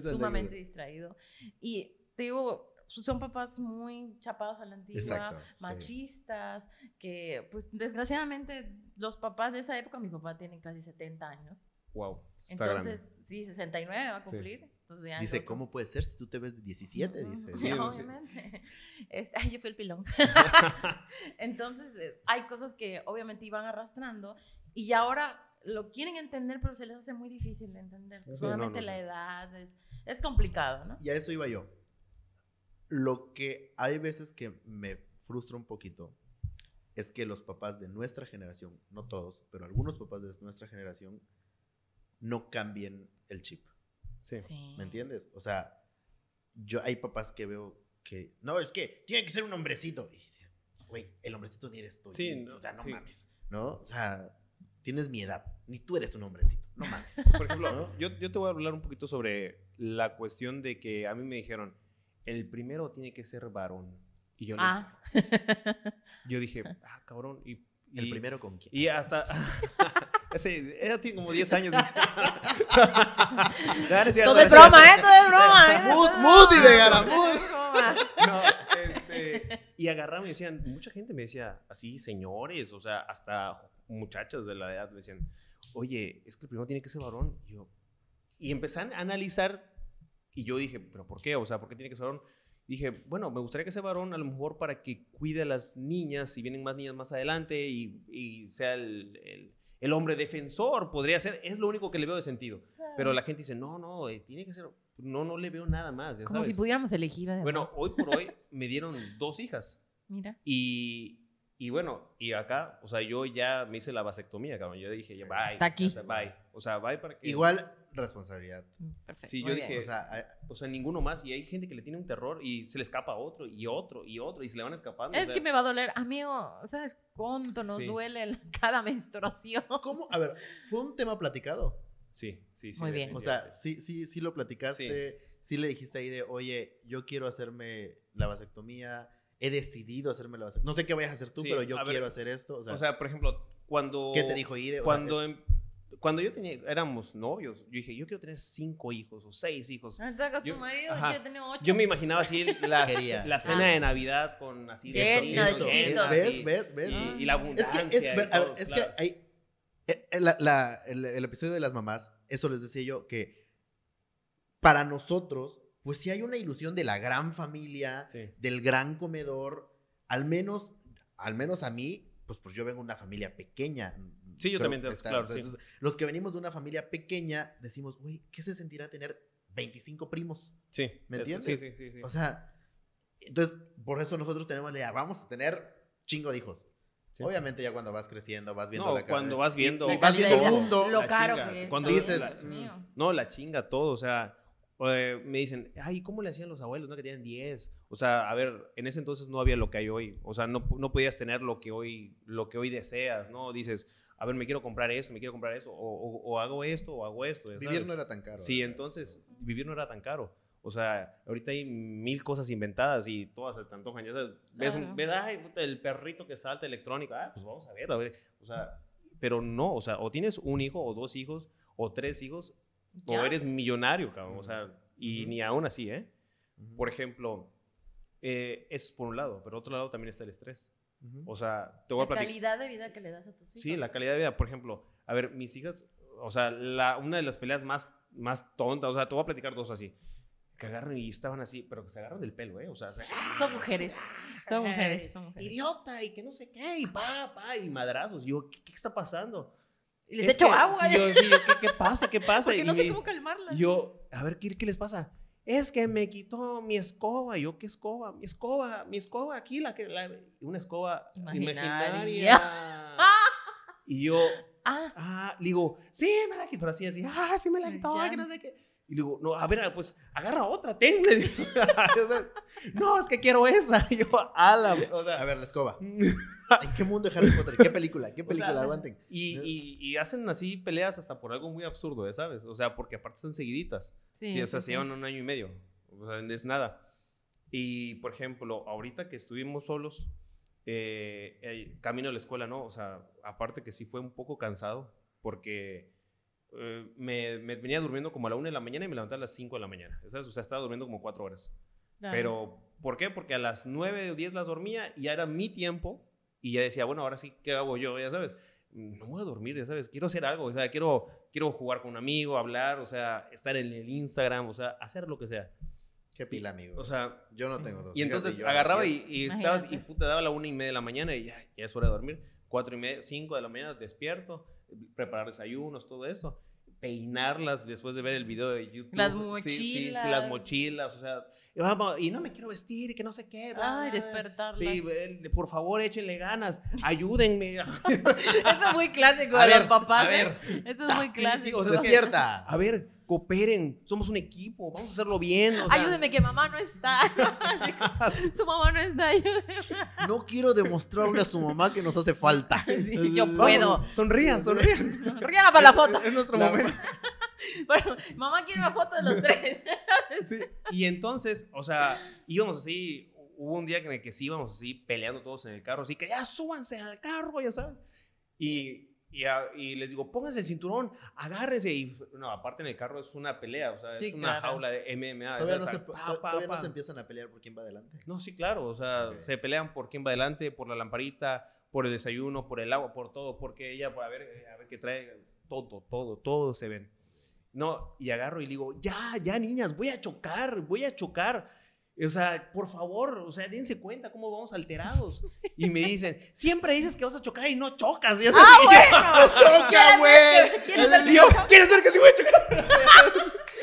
sumamente anécdota. distraído. Y te digo, son papás muy chapados a la antigua, Exacto, sí. machistas, que pues desgraciadamente los papás de esa época, mi papá tiene casi 70 años. Wow. Está Entonces, grande. sí, 69 va a Sí. cumplir. Entonces ya Dice, ¿cómo puede ser si tú te ves de 17? Ujú, Dice. Sí, no, sí. obviamente. Este, ay, yo fui el pilón. Entonces, es- hay cosas que obviamente iban arrastrando y ahora lo quieren entender, pero se les hace muy difícil de entender. Sí, no, Solamente no la sé. edad es, es complicado, ¿no? Y a eso iba yo. Lo que hay veces que me frustra un poquito es que los papás de nuestra generación, no todos, pero algunos papás de nuestra generación, no cambien el chip. Sí. Sí. ¿Me entiendes? O sea, yo hay papás que veo que, no, es que tiene que ser un hombrecito. Y güey, el hombrecito ni eres tú. Sí, no, o sea, no sí. mames, ¿no? O sea, tienes mi edad, ni tú eres un hombrecito, no mames. Por ejemplo, ¿No? yo, yo te voy a hablar un poquito sobre la cuestión de que a mí me dijeron, el primero tiene que ser varón. Y yo, le Ah, dije, yo dije, ah, cabrón. Y, El primero con quién. Y hasta... ese, ella tiene como 10 años. dice. No, no es cierto, todo es broma, ¿eh? Todo es broma. y de. No, este, y agarraban y decían, mucha gente me decía, así, señores, o sea, hasta muchachas de la edad me decían, oye, es que el primero tiene que ser varón. Y yo, y empecé a analizar y yo dije, ¿pero por qué? O sea, ¿por qué tiene que ser varón? Dije, bueno, me gustaría que sea varón a lo mejor para que cuide a las niñas, si vienen más niñas más adelante y, y sea el, el- el hombre defensor, podría ser, es lo único que le veo de sentido. Pero la gente dice, no, no, eh, tiene que ser, no, no le veo nada más. ya Como si sabes. pudiéramos elegir además. Bueno, hoy por hoy me dieron dos hijas. Mira. Y, y bueno, y acá, o sea, yo ya me hice la vasectomía, cabrón. Yo dije, ya, bye. Está aquí. O sea, bye. O sea, bye para que. Igual responsabilidad. Perfecto. Sí, muy yo bien. dije- O sea, hay- O sea, ninguno más. Y hay gente que le tiene un terror y se le escapa a otro, y otro, y otro, y se le van escapando. o Es sea, que me va a doler. Amigo, ¿sabes cuánto nos Sí. duele la- cada menstruación? ¿cómo? A ver, fue un tema platicado. Sí, sí, sí. Muy bien. O sea, sí, sí, sí lo platicaste. Sí. le dijiste ahí de, oye, yo quiero hacerme la vasectomía. He decidido hacerme la vasectomía. No sé qué vayas a hacer tú, Sí, pero yo ver, quiero hacer esto. O sea, O sea, por ejemplo, cuando. ¿qué te dijo Ide? O sea, Cuando, es- em- cuando yo tenía, éramos novios, yo dije, yo quiero tener cinco hijos o seis hijos. Ahorita con Yo- tu marido ajá. ocho. Yo me imaginaba así la, la cena Ah. de Navidad con así de sobrinos, chiquitos. ¿Ves? así, ¿Ves? ¿Ves? Y, y la Es abundancia. que, es, ver- a ver, todo, es claro. que hay. eh, eh, la- la- el, el episodio de las mamás, eso les decía yo, que para nosotros, pues sí hay una ilusión de la gran familia, Sí. del gran comedor, al menos, al menos a mí, pues, pues yo vengo de una familia pequeña. Sí, yo también, que claro, sí. Entonces, los que venimos de una familia pequeña, decimos, güey, ¿qué se sentirá tener 25 primos? Sí. ¿Me entiendes? Sí, sí, sí. sí. O sea, entonces, por eso nosotros tenemos la idea, vamos a tener chingo de hijos. Sí. Obviamente ya cuando vas creciendo, vas viendo No, la cara- cuando vas viendo- vas calidad viendo el mundo. Lo caro chinga. que es. Cuando dices, mío. No, la chinga todo, o sea, eh, me dicen, ay, ¿cómo le hacían los abuelos? No, que tenían 10. O sea, a ver, en ese entonces no había lo que hay hoy. O sea, no, no podías tener lo que hoy, lo que hoy deseas, ¿no? Dices, a ver, me quiero comprar esto, me quiero comprar eso, o, o- o hago esto, o hago esto. ya Vivir sabes. no era tan caro. Sí, ¿verdad? entonces, vivir no era tan caro. O sea, ahorita hay mil cosas inventadas y todas se te antojan. Ya sabes, ves, un- Claro. ves, ay, puta, el perrito que salta electrónico. Ah, pues vamos a ver, a ver. O sea, pero no, o sea, o tienes un hijo, o dos hijos, o tres hijos, o Ya. eres millonario, cabrón. O sea, y Ujú. ni aún así, ¿eh? Ujú, Por ejemplo, eh, eso es por un lado, pero otro lado también está el estrés. Ujú. O sea, te voy a La platicar. calidad de vida que le das a tus hijos. Sí, la calidad de vida. Por ejemplo, a ver, mis hijas, o sea, la, una de las peleas más, más tontas, o sea, te voy a platicar dos así, que agarran y estaban así, pero que se agarran del pelo, ¿eh? O sea, se- Son mujeres. Son mujeres, son mujeres. Idiota, y que no sé qué, y pa, pa, y madrazos. Y yo, ¿qué, qué está pasando? Y les Es echo que- agua. sí, yo, sí, yo, ¿qué, qué pasa? ¿Qué pasa? porque Y no sé me- cómo calmarla. y yo, a ver, ¿qué, qué les pasa? Es que me quitó mi escoba. Yo, ¿qué escoba? Mi escoba, mi escoba aquí, la que, la- una escoba Imaginaria. imaginaria. y yo, Ah, ah, digo, sí, me la quitó. Así, así, ah, sí me la quitó, Ya. que no sé qué. Y le digo, no, a ver, pues agarra otra, ten. no, es que quiero esa. Y yo, ala, o sea. A ver, la escoba. ¿En qué mundo de Harry Potter? ¿Qué película? ¿Qué O sea, película aguanten? Y, y, y hacen así peleas hasta por algo muy absurdo, ¿eh? ¿sabes? O sea, porque aparte están seguiditas. sí. Sí, o sea, sí, se sí. llevan un año y medio. O sea, es nada. Y, por ejemplo, ahorita que estuvimos solos, eh, eh, camino a la escuela, ¿no? O sea, aparte que sí fue un poco cansado, porque eh, me, me venía durmiendo como a la 1 de la mañana y me levanté a las 5 de la mañana, ¿sabes? O sea, estaba durmiendo como 4 horas. Claro. Pero, ¿por qué? Porque a las 9 o 10 las dormía y ya era mi tiempo y ya decía, bueno, ahora sí, ¿qué hago yo? Ya sabes, no voy a dormir, ya sabes, quiero hacer algo, o sea, quiero, quiero jugar con un amigo, hablar, o sea, estar en el Instagram, o sea, hacer lo que sea. Qué pila, amigo. O sea, yo no tengo dos. y entonces agarraba y, y estabas, y puta, daba la una y media de la mañana y ya, ya es hora de dormir. Cuatro y media, cinco de la mañana despierto, preparar desayunos, todo eso. Peinarlas después de ver el video de YouTube. Las Sí, sí, sí, mochilas. las mochilas, o sea, y vamos, y no me quiero vestir y que no sé qué. bla, Ay, despertarlas. Sí, por favor, échenle ganas, ayúdenme. Eso es muy clásico A de ver, los papás. a ¿eh? ver. Eso es muy Sí, sí, clásico. o sea, es que- Despierta. A ver, cooperen, somos un equipo, vamos a hacerlo bien. o sea, Ayúdeme que mamá no está. Su mamá no está, ayúdeme. No quiero demostrarle a su mamá que nos hace falta. yo Vamos. puedo. Sonrían, sonrían. Ríala para la foto. Es, es nuestro La- momento. Bueno, mamá quiere una foto de los tres. Sí, y entonces, o sea, íbamos así, hubo un día en el que sí íbamos así peleando todos en el carro, así que ya súbanse al carro, ya saben. Y, y, a- y les digo, pónganse el cinturón, agárrense. Y no, aparte en el carro es una pelea, o sea, Sí, es una claro. jaula de MMA. Todavía, no se, pa, pa, todavía no pa. se empiezan a pelear por quién va adelante. No, sí, claro, o sea, Ok. se pelean por quién va adelante, por la lamparita, por el desayuno, por el agua, por todo, porque ella, por a ver, a ver qué trae, todo, todo, todo se ven. No, y agarro y le digo, ya, ya, niñas, voy a chocar, voy a chocar. O sea, por favor, o sea, dense cuenta cómo vamos alterados. Y me dicen, siempre dices que vas a chocar y no chocas. Y, es ¡Ah, yo, bueno! ¡Nos choca, ¿Quieres güey! ¿Quieres ver y que? ¿quieres ver que sí voy a chocar?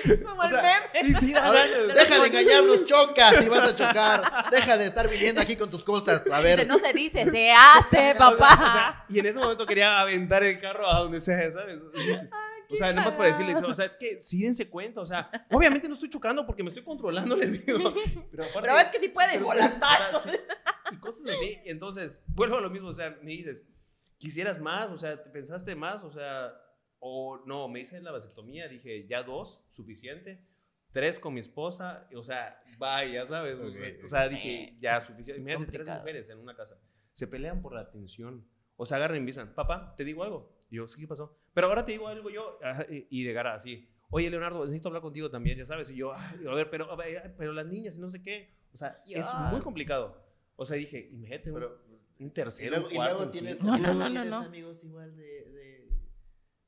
Como O el meme. sí, sí, A ver, ganas. deja de engañarnos, choca si vas a chocar. Deja de estar viniendo aquí con tus cosas. A ver. No se dice, se hace, O sea, papá. o sea, y en ese momento quería aventar el carro a donde sea, ¿sabes? Y dices, o sea, nada más para decirles, o sea, es que sí dense cuenta, o sea, obviamente no estoy chocando porque me estoy controlando, les digo. Pero, aparte- Pero ves que sí puede, volantazo. Y cosas así. Y entonces, vuelvo a lo mismo, o sea, me dices, ¿quisieras más? O sea, ¿te pensaste más? O sea, o no, me hice la vasectomía, dije, ya dos, suficiente. Tres con mi esposa, o sea, vaya, ¿sabes? O sea, Ok. o sea, dije, ya, suficiente. Es Imagínate tres mujeres en una casa. Se pelean por la atención. O sea, agarran y dicen, papá, ¿te digo algo? Y yo, ¿qué pasó? Pero ahora te digo algo yo. Y y de cara así, oye, Leonardo, necesito hablar contigo también, ya sabes. Y yo, "Ay, a ver, pero, a ver, pero las niñas y no sé qué. O sea, es Dios. muy complicado. O sea, dije, imagínate un, Pero- un Y tercero, luego, un y cuarto, luego tienes. No, y luego no, no, tienes no. amigos igual de...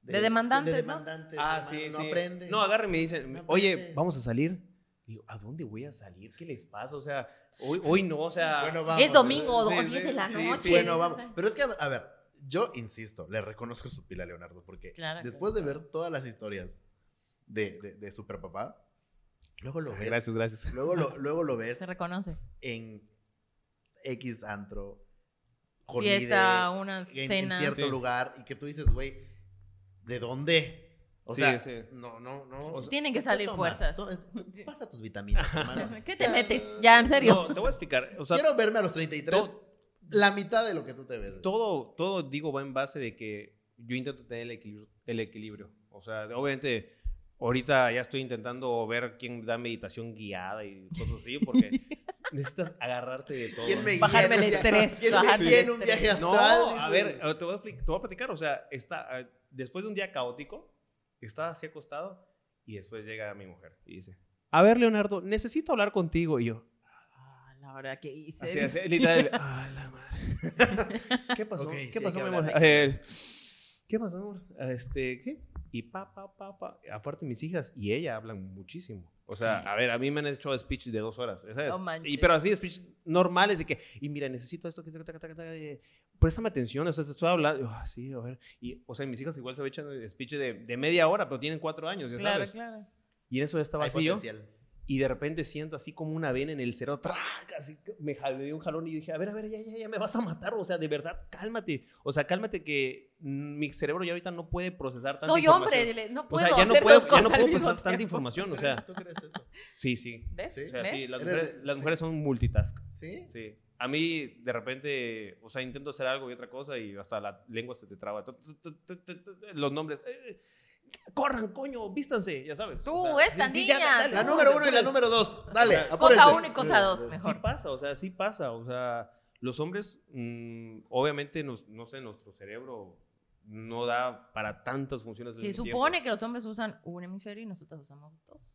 De, De demandantes, De ¿no? demandantes. Ah, hermano, sí, no sí. aprende. No, agarren y me dicen, No oye, vamos a salir. Digo, ¿a dónde voy a salir? ¿Qué les pasa? O sea, hoy, hoy no, o sea... Bueno, vamos. Es domingo Sí, o sí, 10 de la sí, noche. sí. Bueno, vamos. Pero es que, a ver, yo insisto, le reconozco su pila a Leonardo, porque Claro después de ver todas las historias de, de, de Super Papá, luego lo ves. Gracias, gracias. Luego lo, luego lo ves Se reconoce. en X antro, con Fiesta, una en, cena. en cierto Sí. lugar, y que tú dices, güey, ¿de dónde? O Sí, sea, sí. no, no, no. O sea, Tienen que ¿qué salir tomas? fuerzas. To- Pasa tus vitaminas, hermano. ¿Qué O te sea, metes? Ya, en serio. No, te voy a explicar. O sea, Quiero verme a los 33, todo- la mitad de lo que tú te ves. todo, todo, digo, va en base de que yo intento tener el equilibrio. El equilibrio. O sea, obviamente, ahorita ya estoy intentando ver quién da meditación guiada y cosas así, porque necesitas agarrarte de todo. ¿Quién me guía Bajarme el estrés, ¿Quién me bajarme guía el en un viaje No, astral? a Dices. ver, te voy a, te voy a platicar. O sea, está, eh, después de un día caótico, estaba así acostado y después llega mi mujer y dice, a ver, Leonardo, necesito hablar contigo. Y yo, Ah, la verdad que hice. así, así, literal, ah, la madre. ¿Qué pasó? Ok, ¿Qué sí, pasó, que mi amor? que Eh, ¿Qué pasó, mi amor? Este, ¿qué? Y pa, pa, pa, pa. Aparte, mis hijas y ella hablan muchísimo. O sea, a ver, a mí me han hecho speech de dos horas, ¿sabes? No manches. y, pero así, speech normales de que, y mira, necesito esto, que eh, préstame atención, o sea, te estoy hablando, yo, ah, sí, a ver. Y, o sea, mis hijas igual se echan speech de, de media hora, pero tienen cuatro años, ya Claro, sabes. claro. Y en eso ya estaba Hay así yo. Y de repente siento así como una vena en el cerebro, ¡trac! así me, me dio un jalón y yo dije, a ver, a ver, ya, ya, ya me vas a matar, o sea, de verdad, cálmate. O sea, cálmate que mi cerebro ya ahorita no puede procesar tanta Soy información. hombre, dile, no O puedo sea, ya no hacer puedo, dos ya cosas no puedo procesar tanta información, o sea, ¿Tú crees eso? sí, sí. ¿Ves? Sí. O sea, sí, ¿Ves? las Eres- mujeres, las sí. mujeres son multitask. ¿Sí? Sí. A mí, de repente, o sea, intento hacer algo y otra cosa y hasta la lengua se te traba. Los nombres. eh, corran, coño, vístanse, ya sabes. Tú, O sea, esta sí, sí, ya, niña, dale, La número uno y la número dos. Dale, Cosa apúrense. Cosa uno y cosa dos, Sí, mejor. Sí pasa, o sea, sí pasa. O sea, los hombres, mm, obviamente, nos- no sé, nuestro cerebro no da para tantas funciones. Se supone tiempo. que los hombres usan un hemisferio y nosotros usamos dos.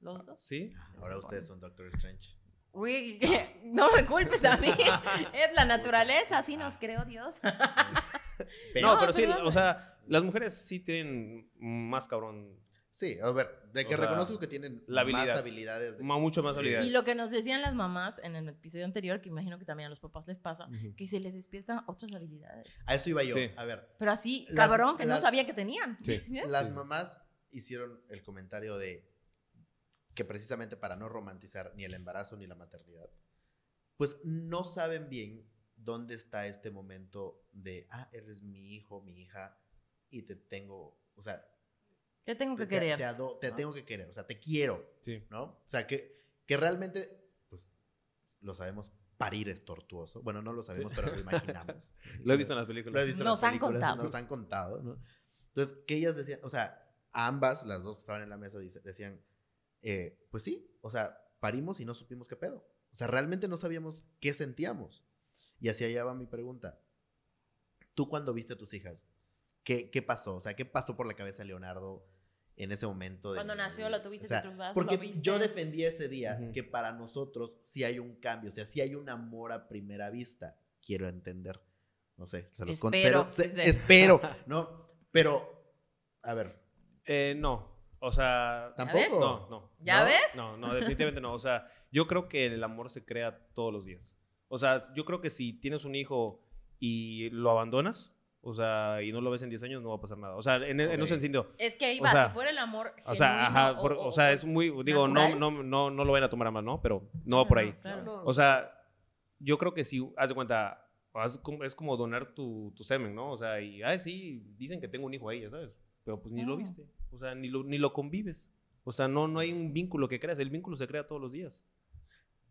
Los dos. Sí. Ahora ustedes son Doctor Strange. Uy, no me culpes a mí. es la naturaleza, así nos creó Dios. no, No, pero sí, o sea, las mujeres sí tienen más cabrón, Sí, a ver, de que O sea, reconozco que tienen la más habilidad. habilidades. de- mucho más habilidades. Y lo que nos decían las mamás en el episodio anterior, que imagino que también a los papás les pasa, que se les despiertan otras habilidades. A eso iba yo. Sí. A ver, Pero así, Las- cabrón, que las- no sabía que tenían. Sí. ¿Bien? las mamás hicieron el comentario de que precisamente para no romantizar ni el embarazo ni la maternidad, pues no saben bien dónde está este momento de, ah, eres mi hijo, mi hija, y te tengo, o sea, Te tengo te, que querer. te, ado- te ¿no? tengo que querer, o sea, te quiero, Sí. ¿no? O sea, que, que realmente, pues, lo sabemos, parir es tortuoso. Bueno, no lo sabemos, pero lo imaginamos. Lo he visto en las películas. Lo he visto en Nos las han películas, contado. Nos han contado, ¿no? Entonces, que ellas decían, o sea, ambas, las dos que estaban en la mesa, decían, eh, pues sí, o sea, parimos y no supimos qué pedo. O sea, realmente no sabíamos qué sentíamos. Y así allá va mi pregunta. Tú cuando viste a tus hijas, ¿qué, qué pasó? O sea, ¿qué pasó por la cabeza de Leonardo en ese momento? de- Cuando nació, lo tuviste o sea, en tus brazos, Porque lo viste. yo defendí ese día Ujú. que para nosotros sí hay un cambio, o sea, sí hay un amor a primera vista. Quiero entender. No sé, se los Espero, concedo. se- espero, ¿no? Pero, a ver, Eh, no, o sea... tampoco. No, no. ¿Ya ¿No? ves? No, no, definitivamente no. O sea, yo creo que el amor se crea todos los días. O sea, yo creo que si tienes un hijo y lo abandonas, o sea, y no lo ves en 10 años, no va a pasar nada. O sea, en, en Ok. ese sentido. Es que ahí O va, sea, si fuera el amor. O sea, genuino ajá, por- o, sea, es muy, digo, no, natural. no, no, no lo vayan a tomar a mal, ¿no? Pero no va por ahí. claro. No, O sea, yo creo que si, haz de cuenta, haz como- es como donar tu, tu semen, ¿no? O sea, y, ay, sí, dicen que tengo un hijo ahí, ya sabes. Pero pues ni lo viste. O sea, ni lo, ni lo convives. O sea, no, no hay un vínculo que creas. El vínculo se crea todos los días.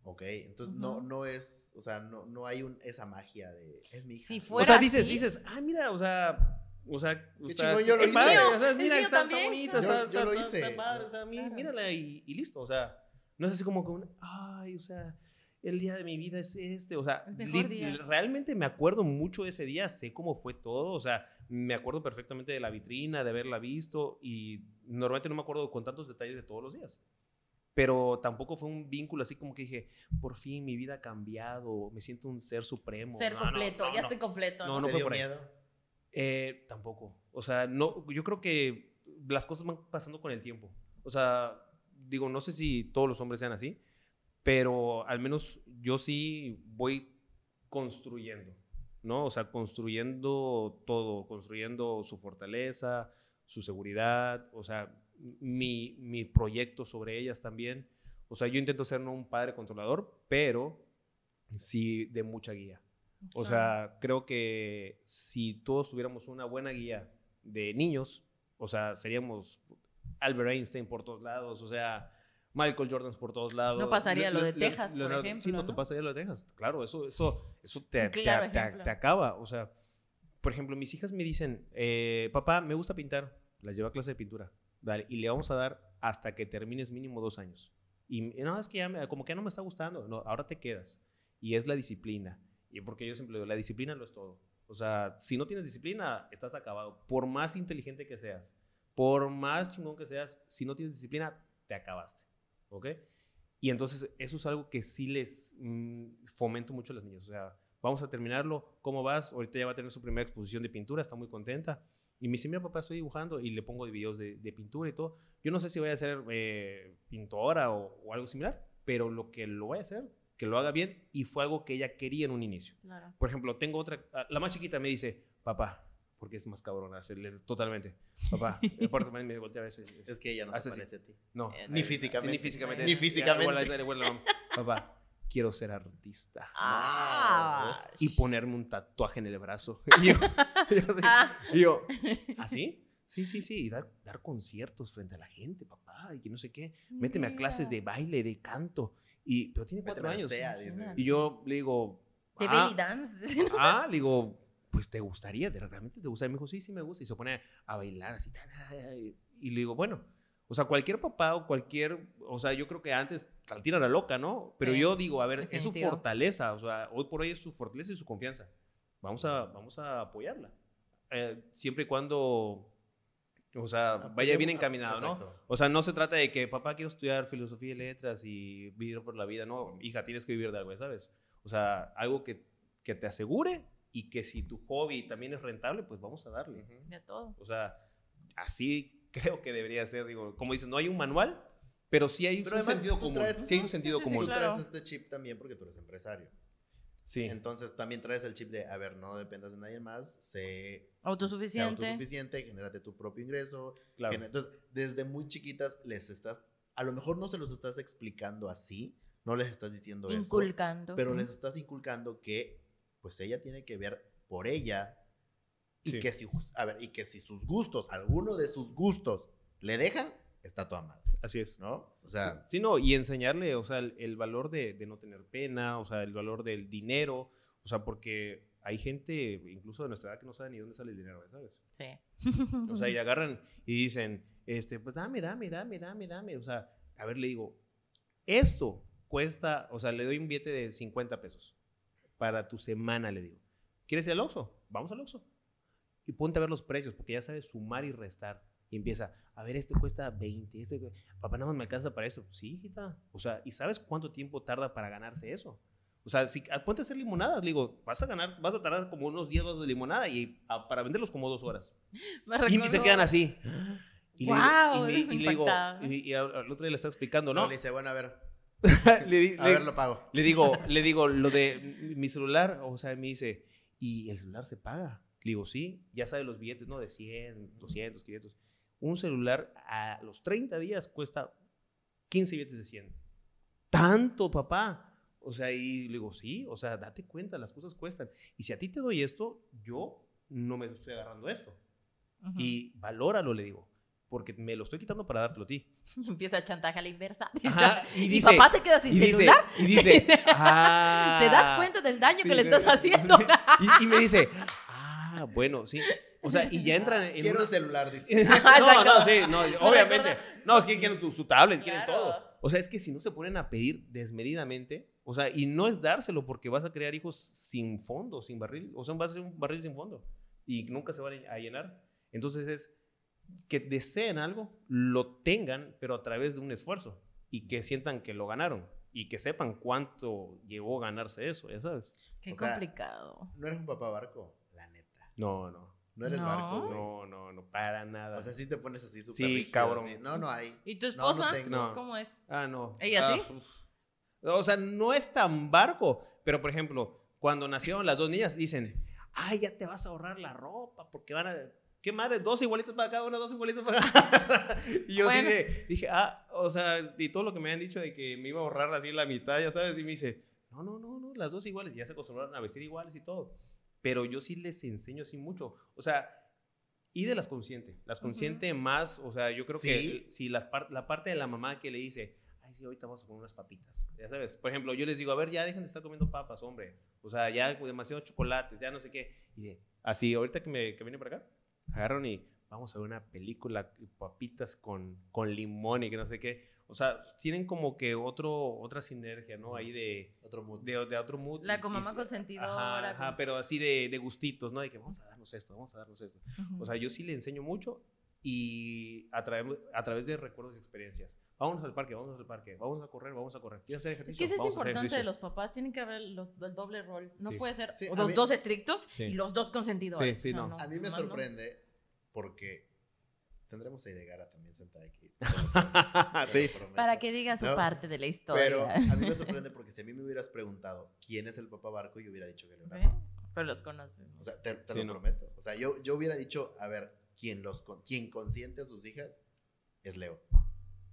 Ok, entonces no, Ujú. no es, o sea, no, no hay un, esa magia de, es mi hija. Si o fuera sea, dices, así- dices, ah, mira, o sea, o sea, o Qué sea, chingón, yo lo hice. padre, o sea, mira, está, está bonita, está, Yo- yo lo está- está padre, o sea, mí- Claro. mírala y, y listo, o sea, no es así como que un, ay, o sea, el día de mi vida es este, o sea, El mejor li- día. realmente me acuerdo mucho de ese día, sé cómo fue todo, o sea, me acuerdo perfectamente de la vitrina, de haberla visto y normalmente no me acuerdo con tantos detalles de todos los días. Pero tampoco fue un vínculo así como que dije, por fin mi vida ha cambiado, me siento un ser supremo. Ser No, completo, no, ya no. estoy completo. No, ¿no? no ¿Te fue dio por ahí. miedo? Eh, tampoco. O sea, no, yo creo que las cosas van pasando con el tiempo. O sea, digo, no sé si todos los hombres sean así, pero al menos yo sí voy construyendo, ¿no? O sea, construyendo todo, construyendo su fortaleza, su seguridad, o sea, mi, mi proyecto sobre ellas también. O sea, yo intento ser no un padre controlador, pero sí de mucha guía. O sea, creo que si todos tuviéramos una buena guía de niños, o sea, seríamos Albert Einstein por todos lados, o sea, Michael Jordan por todos lados. No pasaría lo de Texas, por Leonardo- ejemplo, Sí, no, te ¿no? pasaría lo de Texas. Claro, eso, eso, eso te, te- claro te- te acaba. O sea, por ejemplo, mis hijas me dicen, eh, papá, me gusta pintar. Las llevo a clase de pintura. Y le vamos a dar hasta que termines mínimo dos años. Y no, es que ya me- como que ya no me está gustando. No, ahora te quedas. Y es la disciplina. Y porque yo siempre digo, la disciplina lo es todo. O sea, si no tienes disciplina, estás acabado. Por más inteligente que seas, por más chingón que seas, si no tienes disciplina, te acabaste. ¿Ok? Y entonces eso es algo que sí les mm, fomento mucho a las niñas. O sea, vamos a terminarlo. ¿Cómo vas? Ahorita ya va a tener su primera exposición de pintura, está muy contenta. Y me dice, mira, papá, estoy dibujando y le pongo videos de, de pintura y todo. Yo no sé si voy a ser eh, pintora o, o, algo similar, pero lo que lo voy a hacer, que lo haga bien, y fue algo que ella quería en un inicio. Claro. Por ejemplo, tengo otra, ah, la más chiquita me dice, papá, porque es más cabrona, hacerle totalmente, papá, eso me voltea a veces. Es que ella no se parece a ti. No. Eh, ni físicamente. ni físicamente. Ni físicamente. Igual, igual, igual, papá, quiero ser artista. Ah. Y ponerme un tatuaje en el brazo. Y yo, yo, sí, Ah. y yo, ¿así? Sí, sí, sí. Y dar, dar conciertos frente a la gente, papá. Y que no sé qué. Méteme a clases de baile, de canto. Y, pero tiene cuatro años. SEA. Y yo le digo, De ah, belly dance. ah, le digo, pues te gustaría, ¿De- realmente te gustaría. Me dijo, sí, sí me gusta. Y se pone a bailar así. y le digo, bueno, o sea, cualquier papá o cualquier, o sea, yo creo que antes al tira la loca, ¿no? Pero Sí, yo digo, a ver, es su definitivo. fortaleza, o sea, hoy por hoy es su fortaleza y su confianza. Vamos a, vamos a apoyarla. Eh, siempre y cuando, o sea, vaya bien encaminado, ¿no? Exacto. O sea, no se trata de que, papá, quiero estudiar filosofía y letras y vivir por la vida. No, hija, tienes que vivir de algo, ¿sabes? O sea, algo que, que te asegure y que si tu hobby también es rentable, pues vamos a darle. De todo. O sea, así creo que debería ser. Digo, como dices, no hay un manual, pero sí hay Pero un además, sentido tú común. traes- sí hay un sentido Sí, sí, Tú común. claro. traes este chip también porque tú eres empresario. Sí. Entonces también traes el chip de, a ver, no dependas de nadie más, sé, sé Autosuficiente. autosuficiente, genérate tu propio ingreso. claro. gener- Entonces, desde muy chiquitas les estás, a lo mejor no se los estás explicando así, no les estás diciendo eso, Inculcando. pero sí. les estás inculcando que, pues ella tiene que ver por ella y Sí. que si, a ver, y que si sus gustos, alguno de sus gustos le dejan, está toda madre, Así es. ¿no? O sea, Sí, no, y enseñarle, o sea, el, el valor de, de no tener pena, o sea, el valor del dinero, o sea, porque hay gente, incluso de nuestra edad, que no sabe ni dónde sale el dinero, ¿sabes? Sí. O sea, y agarran y dicen, este, pues dame, dame, dame, dame, dame. O sea, a ver, le digo, esto cuesta, o sea, le doy un billete de 50 pesos para tu semana, le digo. ¿Quieres ir al Oxxo? Vamos al Oxxo. Y ponte a ver los precios, porque ya sabes sumar y restar. Y empieza, a ver, este cuesta 20, este, papá, nada más me alcanza para eso. Sí, hijita. O sea, ¿y sabes cuánto tiempo tarda para ganarse eso? O sea, si ah, ponte a hacer limonadas, le digo, vas a ganar, vas a tardar como unos 10 vasos de limonada y ah, para venderlos como dos horas. Me Y se quedan así. Y le digo- Guau, y, le- y le digo, y, y al, otro día le está explicando, no, ¿no? le dice, bueno, a ver, le, a le- ver, lo pago. le digo, le digo, lo de mi celular, o sea, me dice, ¿y el celular se paga? Le digo, sí, ya sabe los billetes, ¿no? De 100, 200, 500. Un celular a los 30 días cuesta 15 billetes de 100. ¿Tanto, papá? O sea, y le digo, sí, o sea, date cuenta, las cosas cuestan. Y si a ti te doy esto, yo no me estoy agarrando esto. Y valóralo, le digo, porque me lo estoy quitando para dártelo a ti. Y empieza a chantaje a la inversa. Ajá, y dice- papá se queda sin Y dice, celular. y dice, ah, ¿Te das cuenta del daño que le estás haciendo? Y, y me dice, ah, bueno, sí. O sea, y ya entran en Quiero una- el celular, dice. no, no, sí, no, obviamente. No, es que quieren tu- su tablet, quieren Claro. todo. O sea, es que si no se ponen a pedir desmedidamente, o sea, y no es dárselo porque vas a crear hijos sin fondo, sin barril, o sea, vas a ser un barril sin fondo y nunca se van a llenar. Entonces es que deseen algo, lo tengan, pero a través de un esfuerzo y que sientan que lo ganaron y que sepan cuánto llevó a ganarse eso, ya sabes. Qué O sea, complicado. No eres un papá barco. No, no. No eres No. barco, güey. No, no, no, para nada. O sea, sí te pones así súper Sí, rígido, cabrón. así. No, no hay. ¿Y tu No, no esposa? tengo. No. ¿Cómo es? Ah, no. ¿Ella Ah, sí? uf. O sea, no es tan barco. Pero, por ejemplo, cuando nacieron las dos niñas, dicen, ay, ya te vas a ahorrar la ropa porque van a... ¿Qué madre? Dos igualitos para cada una, dos igualitos para cada Y yo Bueno. sí de- dije, ah, o sea, y todo lo que me habían dicho de que me iba a ahorrar así la mitad, ya sabes, y me dice, no, no, no, no, las dos iguales. Y ya se acostumbraron a vestir iguales y todo. Pero yo sí les enseño así mucho. O sea, y de las consciente. Las consciente más, o sea, yo creo Sí. que si las par- la parte de la mamá que le dice, ay, sí, ahorita vamos a comer unas papitas. Ya sabes, por ejemplo, yo les digo, a ver, ya dejen de estar comiendo papas, hombre. O sea, ya demasiado chocolates, ya no sé qué. Y de, así, ahorita que, me, que viene para acá, agarran y vamos a ver una película, y papitas con, con limón y que no sé qué. O sea, tienen como que otro, otra sinergia, ¿no? Ahí de, Otro mood. de, de otro mood. La sí, consentidora. Ajá, ajá, con- pero así de, de gustitos, ¿no? De que vamos a darnos esto, vamos a darnos esto. Ujú. O sea, yo sí le enseño mucho y a, través a través de recuerdos y experiencias. Vámonos al parque, vámonos al parque, vamos a correr, vamos a correr. ¿Quieres hacer Es ejercicio? que eso es importante de los papás, tienen que haber lo- el doble rol. No Sí. puede ser Sí, los mí- dos estrictos Sí. y los dos consentidores. Sí, sí, O sea, no. A mí me no. sorprende porque tendremos a Idegara también sentada aquí. sí. Para que diga su parte de la historia. Pero a mí me sorprende porque si a mí me hubieras preguntado quién es el papá Barco, yo hubiera dicho que Leonardo. Pero los conoces. O sea, te, lo prometo. O sea, yo, yo hubiera dicho, a ver, quien, los, quien consiente a sus hijas es Leo.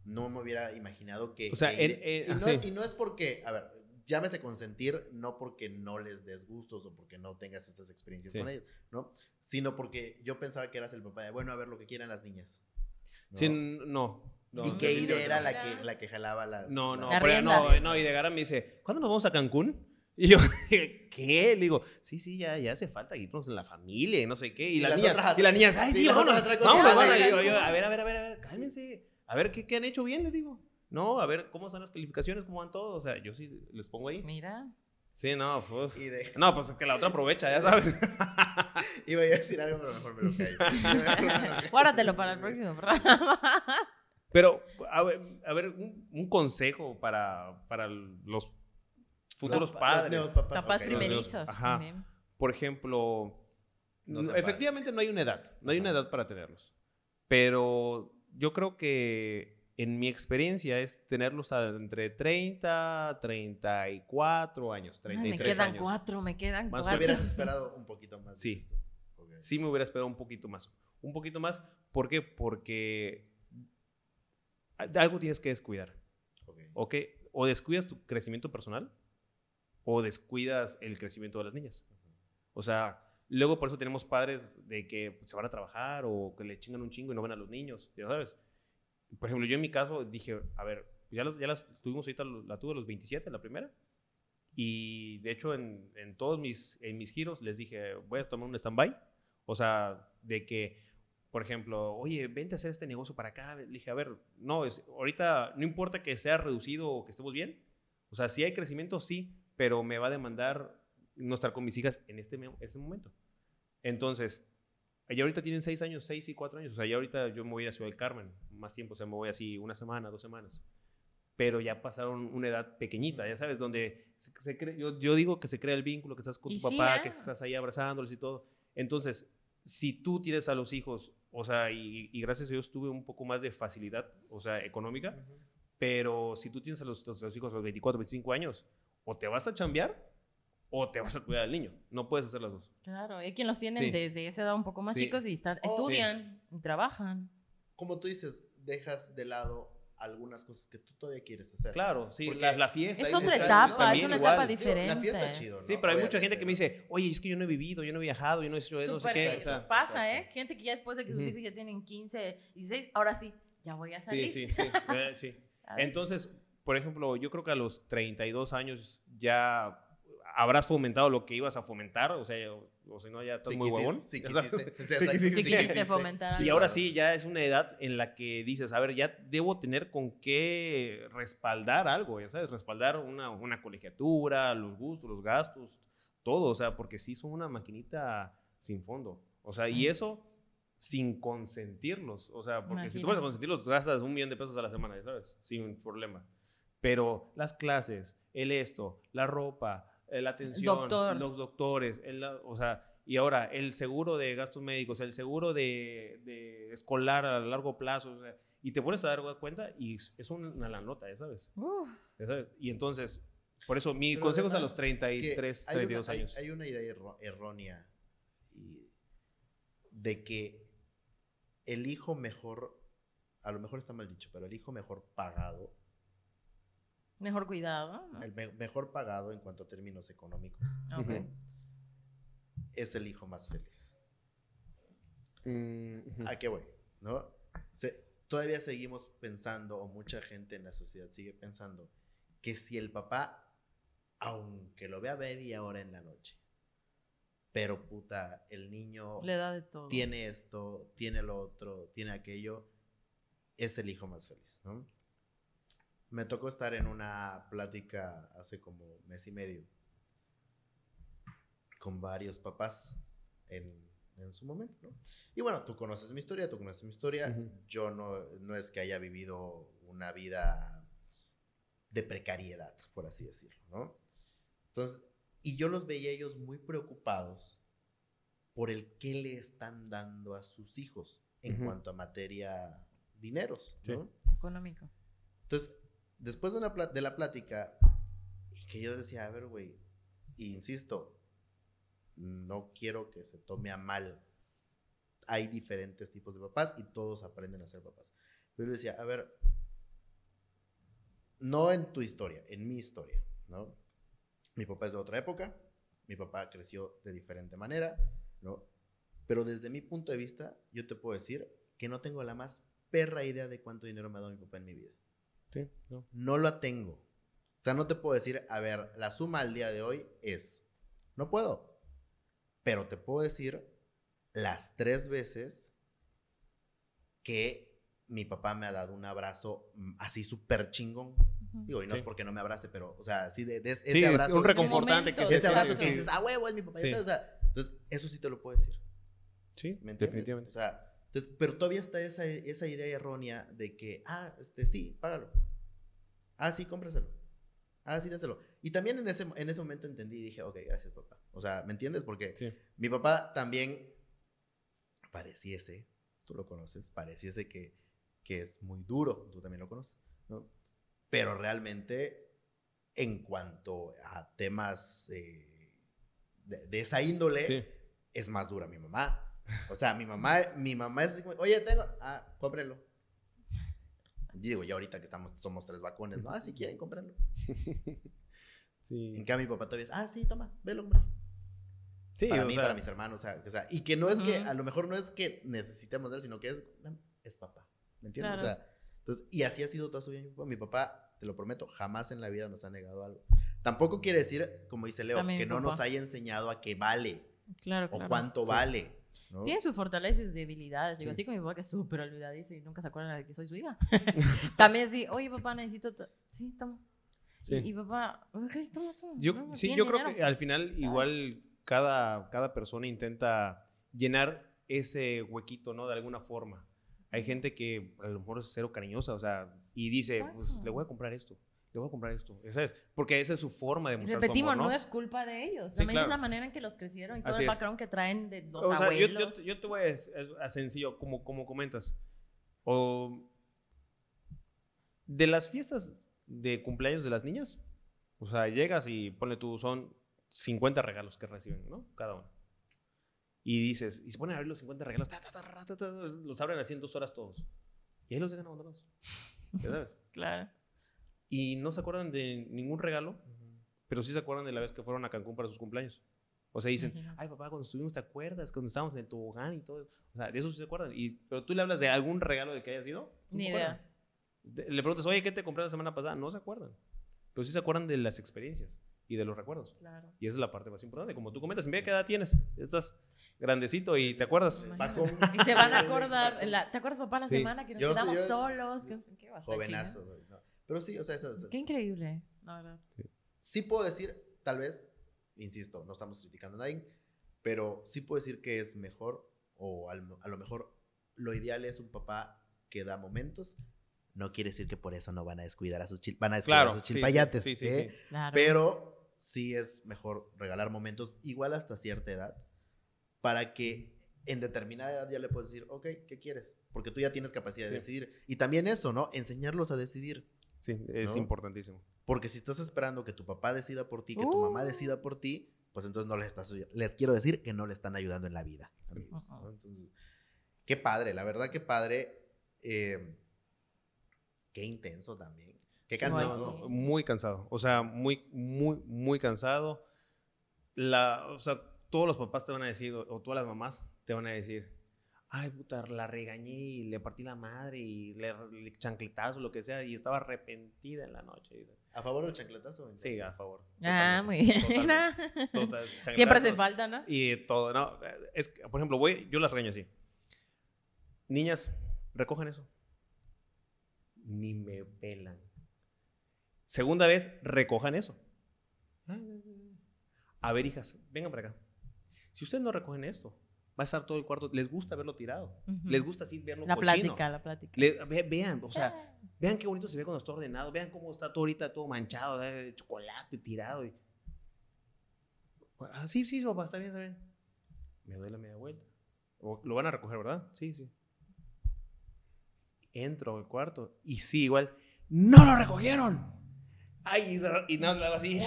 No me hubiera imaginado que... O sea, y, no, y no es porque, a ver, llámese consentir no porque no les des gustos o porque no tengas estas experiencias con ellos, ¿no? Sino porque yo pensaba que eras el papá de, bueno, a ver lo que quieran las niñas. ¿no? Sí, no. y que Ide era la que, la que jalaba las... No, no, pero no, no, y de Gara me dice, ¿cuándo nos vamos a Cancún? Y yo, ¿qué? Le digo, sí, sí, ya, ya hace falta irnos en la familia y no sé qué. Y, la niña, y la niña, ay, sí, vámonos, vámonos, vámonos. Y yo, a ver, a ver, a ver, a ver, cálmense. A ver, ¿qué, qué han hecho bien? Le digo. No, a ver, ¿cómo están las calificaciones? ¿Cómo van todos? O sea, yo sí les pongo ahí. Mira. Sí, no, pues. No, pues que la otra aprovecha, ya sabes. Iba a decir algo, pero mejor me lo caí. Guárdatelo para el próximo programa. Pero, a ver, a ver un, consejo para, para los futuros padres. Los papás, papás primerizos. Ajá. Por ejemplo, efectivamente no hay una edad, no hay una edad para tenerlos. Pero yo creo que en mi experiencia es tenerlos entre 30, 34 años, 33 me quedan cuatro, me quedan más cuatro. Te hubieras esperado un poquito más. Sí, sí me hubiera esperado un poquito más. Un poquito más, ¿por qué? Porque algo tienes que descuidar. ¿Ok? O descuidas tu crecimiento personal o descuidas el crecimiento de las niñas. O sea, luego por eso tenemos padres de que se van a trabajar o que le chingan un chingo y no ven a los niños, ya sabes por ejemplo, yo en mi caso dije, a ver, ya, las, ya las tuvimos ahorita, la tuve a los 27, la primera. Y de hecho, en, en todos mis, en mis giros les dije, voy a tomar un stand-by. O sea, de que, por ejemplo, oye, vente a hacer este negocio para acá. Le dije, a ver, no, es, ahorita no importa que sea reducido o que estemos bien. O sea, si hay crecimiento, sí, pero me va a demandar no estar con mis hijas en este, en este momento. Entonces, ella ahorita tienen seis años, seis y cuatro años. O sea, ya ahorita yo me voy a Ciudad del Carmen, más tiempo, o sea, me voy así una semana, dos semanas. Pero ya pasaron una edad pequeñita, ya sabes, donde se, yo, yo, digo que se crea el vínculo, que estás con tu papá, que estás ahí abrazándoles y todo. Entonces, si tú tienes a los hijos, o sea, y, gracias a Dios tuve un poco más de facilidad, o sea, económica, pero si tú tienes a los, a los hijos a los 24, 25 años, o te vas a chambear o te vas a cuidar al niño. No puedes hacer las dos. Claro, hay quien los tienen desde esa edad un poco más chicos y están, estudian y trabajan. Como tú dices, dejas de lado algunas cosas que tú todavía quieres hacer. Claro, sí, la, fiesta. Es otra etapa, es una etapa diferente. la fiesta es chido, ¿no? Sí, pero hay mucha gente que me dice, oye, es que yo no he vivido, yo no he viajado, yo no he hecho eso, no sé qué. pasa, ¿eh? Gente que ya después de que sus hijos ya tienen 15, 16, ahora sí, ya voy a salir. Sí, sí, sí. Eh, sí. Entonces, por ejemplo, yo creo que a los 32 años ya habrás fomentado lo que ibas a fomentar, o sea, o, si no, ya estás muy huevón. Sí, quisiste. sí, quisiste fomentar. Y ahora sí, ya es una edad en la que dices, a ver, ya debo tener con qué respaldar algo, ya sabes, respaldar una, una colegiatura, los gustos, los gastos, todo, o sea, porque sí son una maquinita sin fondo. O sea, y eso sin consentirlos, o sea, porque si tú vas a consentirlos, gastas un millón de pesos a la semana, ya sabes, sin problema. Pero las clases, el esto, la ropa, la atención, los doctores, o sea, y ahora el seguro de gastos médicos, el seguro de, escolar a largo plazo, y te pones a dar cuenta y es una la nota, ¿ya sabes? Y entonces, por eso mi consejo es a los 33, 32 años. Hay, una idea errónea de que el hijo mejor, a lo mejor está mal dicho, pero el hijo mejor pagado Mejor cuidado. El mejor pagado en cuanto a términos económicos. Es el hijo más feliz. Mm, ¿A qué voy? ¿No? todavía seguimos pensando, o mucha gente en la sociedad sigue pensando, que si el papá, aunque lo vea media hora en la noche, pero puta, el niño Le da de todo. tiene esto, tiene lo otro, tiene aquello, es el hijo más feliz, ¿no? Me tocó estar en una plática hace como mes y medio con varios papás en, su momento, ¿no? Y bueno, tú conoces mi historia, tú conoces mi historia. Yo no, no es que haya vivido una vida de precariedad, por así decirlo, ¿no? Entonces, y yo los veía ellos muy preocupados por el qué le están dando a sus hijos en cuanto a materia dineros, Sí. ¿no? Económico. Entonces, después de, una la plática, que yo decía, a ver, güey, insisto, no quiero que se tome a mal. Hay diferentes tipos de papás y todos aprenden a ser papás. Pero yo decía, a ver, no en tu historia, en mi historia, ¿no? Mi papá es de otra época, mi papá creció de diferente manera, ¿no? Pero desde mi punto de vista, yo te puedo decir que no tengo la más perra idea de cuánto dinero me ha dado mi papá en mi vida Sí, no. no la tengo. O sea, no te puedo decir, a ver, la suma al día de hoy es, no puedo, pero te puedo decir las tres veces que mi papá me ha dado un abrazo mm, así súper chingón. Digo, y no Sí. es porque no me abrace, pero, o sea, sí, de, de ese Sí, abrazo. un de- reconfortante que ese abrazo sí, que sí. dices, ah, huevo, es mi papá. o sea, entonces, eso sí te lo puedo decir. Sí, ¿Me entiendes? definitivamente. O sea, entonces, pero todavía está esa, esa idea errónea de que, ah, este, sí, págalo. Ah, sí, cómpraselo. Ah, sí, dáselo. Y también en ese, en ese momento entendí y dije, ok, gracias, papá. O sea, ¿me entiendes? Porque Sí. mi papá también pareciese, tú lo conoces, pareciese que, que es muy duro, tú también lo conoces, ¿no? Pero realmente, en cuanto a temas eh, de, de esa índole, Sí. es más dura mi mamá. O sea, mi mamá, mi mamá es así como, oye, tengo, ah, cómprenlo. Y digo, ya ahorita que estamos, somos tres vacones, ¿no? Ah, si quieren, cómprenlo. Sí. En cambio, mi papá todavía es, ah, sí, toma, velo, hombre. Sí, para mí, sea, para mis hermanos, o sea, o sea, y que no es que, a lo mejor no es que necesitemos él, sino que es, es papá, ¿me entiendes? Claro. O sea, entonces, y así ha sido toda su vida mi papá. Te lo prometo, jamás en la vida nos ha negado algo. Tampoco quiere decir, como dice Leo, También que no nos haya enseñado a que vale Claro, o claro. cuánto Sí. vale. ¿No? Tiene sus fortalezas y sus debilidades. Digo, Sí. así como mi papá que es súper olvidadizo y nunca se acuerda de que soy su hija. También sí, oye papá, necesito... to-". Sí, toma. Sí. Y, y papá, ok, toma, toma. Yo, no, sí, yo creo dinero. que al final igual cada, cada persona intenta llenar ese huequito, ¿no? De alguna forma. Hay gente que a lo mejor es cero cariñosa, o sea, y dice, pues le voy a comprar esto, le voy a comprar esto, ¿sabes? Porque esa es su forma de mostrar repetimos, su amor, no ¿no? es culpa de ellos. Sí, También claro. es la manera en que los crecieron y todo Así el es. background que traen de los O sea, yo, abuelos. yo, yo te voy a, es- a sencillo, como, como comentas. O de las fiestas de cumpleaños de las niñas, o sea, llegas y ponle tú, son 50 regalos que reciben, ¿no? Cada uno. Y dices, y se ponen a abrir los 50 regalos, ta, ta, ta, los abren así en dos horas todos. Y ahí los dejan abandonados. ¿Ya sabes? Claro. Y no se acuerdan de ningún regalo, Ujú. pero sí se acuerdan de la vez que fueron a Cancún para sus cumpleaños. O sea, dicen, Imagínate. ay papá, cuando estuvimos, ¿te acuerdas? Cuando estábamos en el tobogán y todo. O sea, de eso sí se acuerdan. Y, pero tú le hablas de algún regalo de que haya sido. no Ni idea. De- Le preguntas, oye, ¿qué te compré la semana pasada? No se acuerdan. Pero sí se acuerdan de las experiencias y de los recuerdos. Claro. Y esa es la parte más importante. Como tú comentas, mira qué edad tienes. Estás grandecito y te acuerdas. Bacón. Y se van a acordar. la- ¿Te acuerdas, papá, la Sí. semana que nos Yo- quedamos yo- solos? Que, qué va a estar Jovenazo. no. Pero sí, o sea, eso-. Qué increíble, la verdad. sí puedo decir, tal vez, insisto, no estamos criticando a nadie, pero sí puedo decir que es mejor, o al- a lo mejor lo ideal es un papá que da momentos. No quiere decir que por eso no van a descuidar a sus, chil- van a descuidar Claro. a sus sí, sí, chilpayates. Sí, sí, ¿eh? sí. Claro. Pero sí es mejor regalar momentos, igual hasta cierta edad, para que en determinada edad ya le puedes decir, ok, ¿qué quieres? Porque tú ya tienes capacidad de Sí. decidir. Y también eso, ¿no? Enseñarlos a decidir. Sí, es ¿No? importantísimo. Porque si estás esperando que tu papá decida por ti, que tu mamá Uh. decida por ti, pues entonces no les estás, les quiero decir que no le están ayudando en la vida, amigos. ¿no? Ujú. Entonces, qué padre, la verdad que padre. eh, qué intenso también. Qué cansado. sí. Muy cansado. O sea, muy, muy, muy cansado. La, o sea, todos los papás te van a decir, o, o todas las mamás te van a decir, ay, puta, la regañé y le partí la madre y le, le chancletazo, lo que sea, y estaba arrepentida en la noche. dice. ¿A favor del chancletazo? en Sí, a favor. Ah, Totalmente, muy bien. totalmente, total, Siempre hace falta, ¿no? Y todo, ¿no? Es, por ejemplo, voy, yo las regaño así. Niñas, recogen eso. Ni me pelan. Segunda vez, recojan eso. A ver, hijas, vengan para acá. Si ustedes no recogen esto, va a estar todo el cuarto. Les gusta verlo tirado. Les gusta así verlo La cochino. plática, la plática. Le- ve- vean, o sea, vean qué bonito se ve cuando está ordenado. Vean cómo está todo ahorita todo manchado, de chocolate tirado. y- Ah, sí, sí, papá, está bien, está bien. Me doy la media vuelta. O, lo van a recoger, ¿verdad? Sí, sí. Entro al cuarto y sí, igual. ¡No lo recogieron! Ay, y no, hago así. ¡No,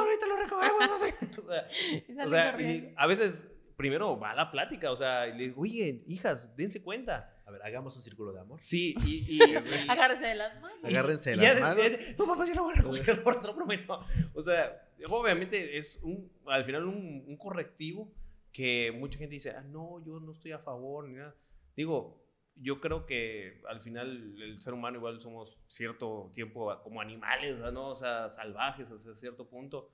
ahorita lo recogemos! No sé. o sea, a veces primero va la plática, o sea, le digo, oye, hijas, dense cuenta. A ver, hagamos un círculo de amor. Sí, y... Agárrense de las manos. Agárrense de las manos. no, papá, yo lo voy a recoger, por lo prometo. O sea, obviamente es un, al final un, un, correctivo que mucha gente dice, ah, no, yo no estoy a favor, ni nada. Digo, yo creo que al final el ser humano igual somos cierto tiempo como animales, ¿no? O sea, salvajes hasta cierto punto.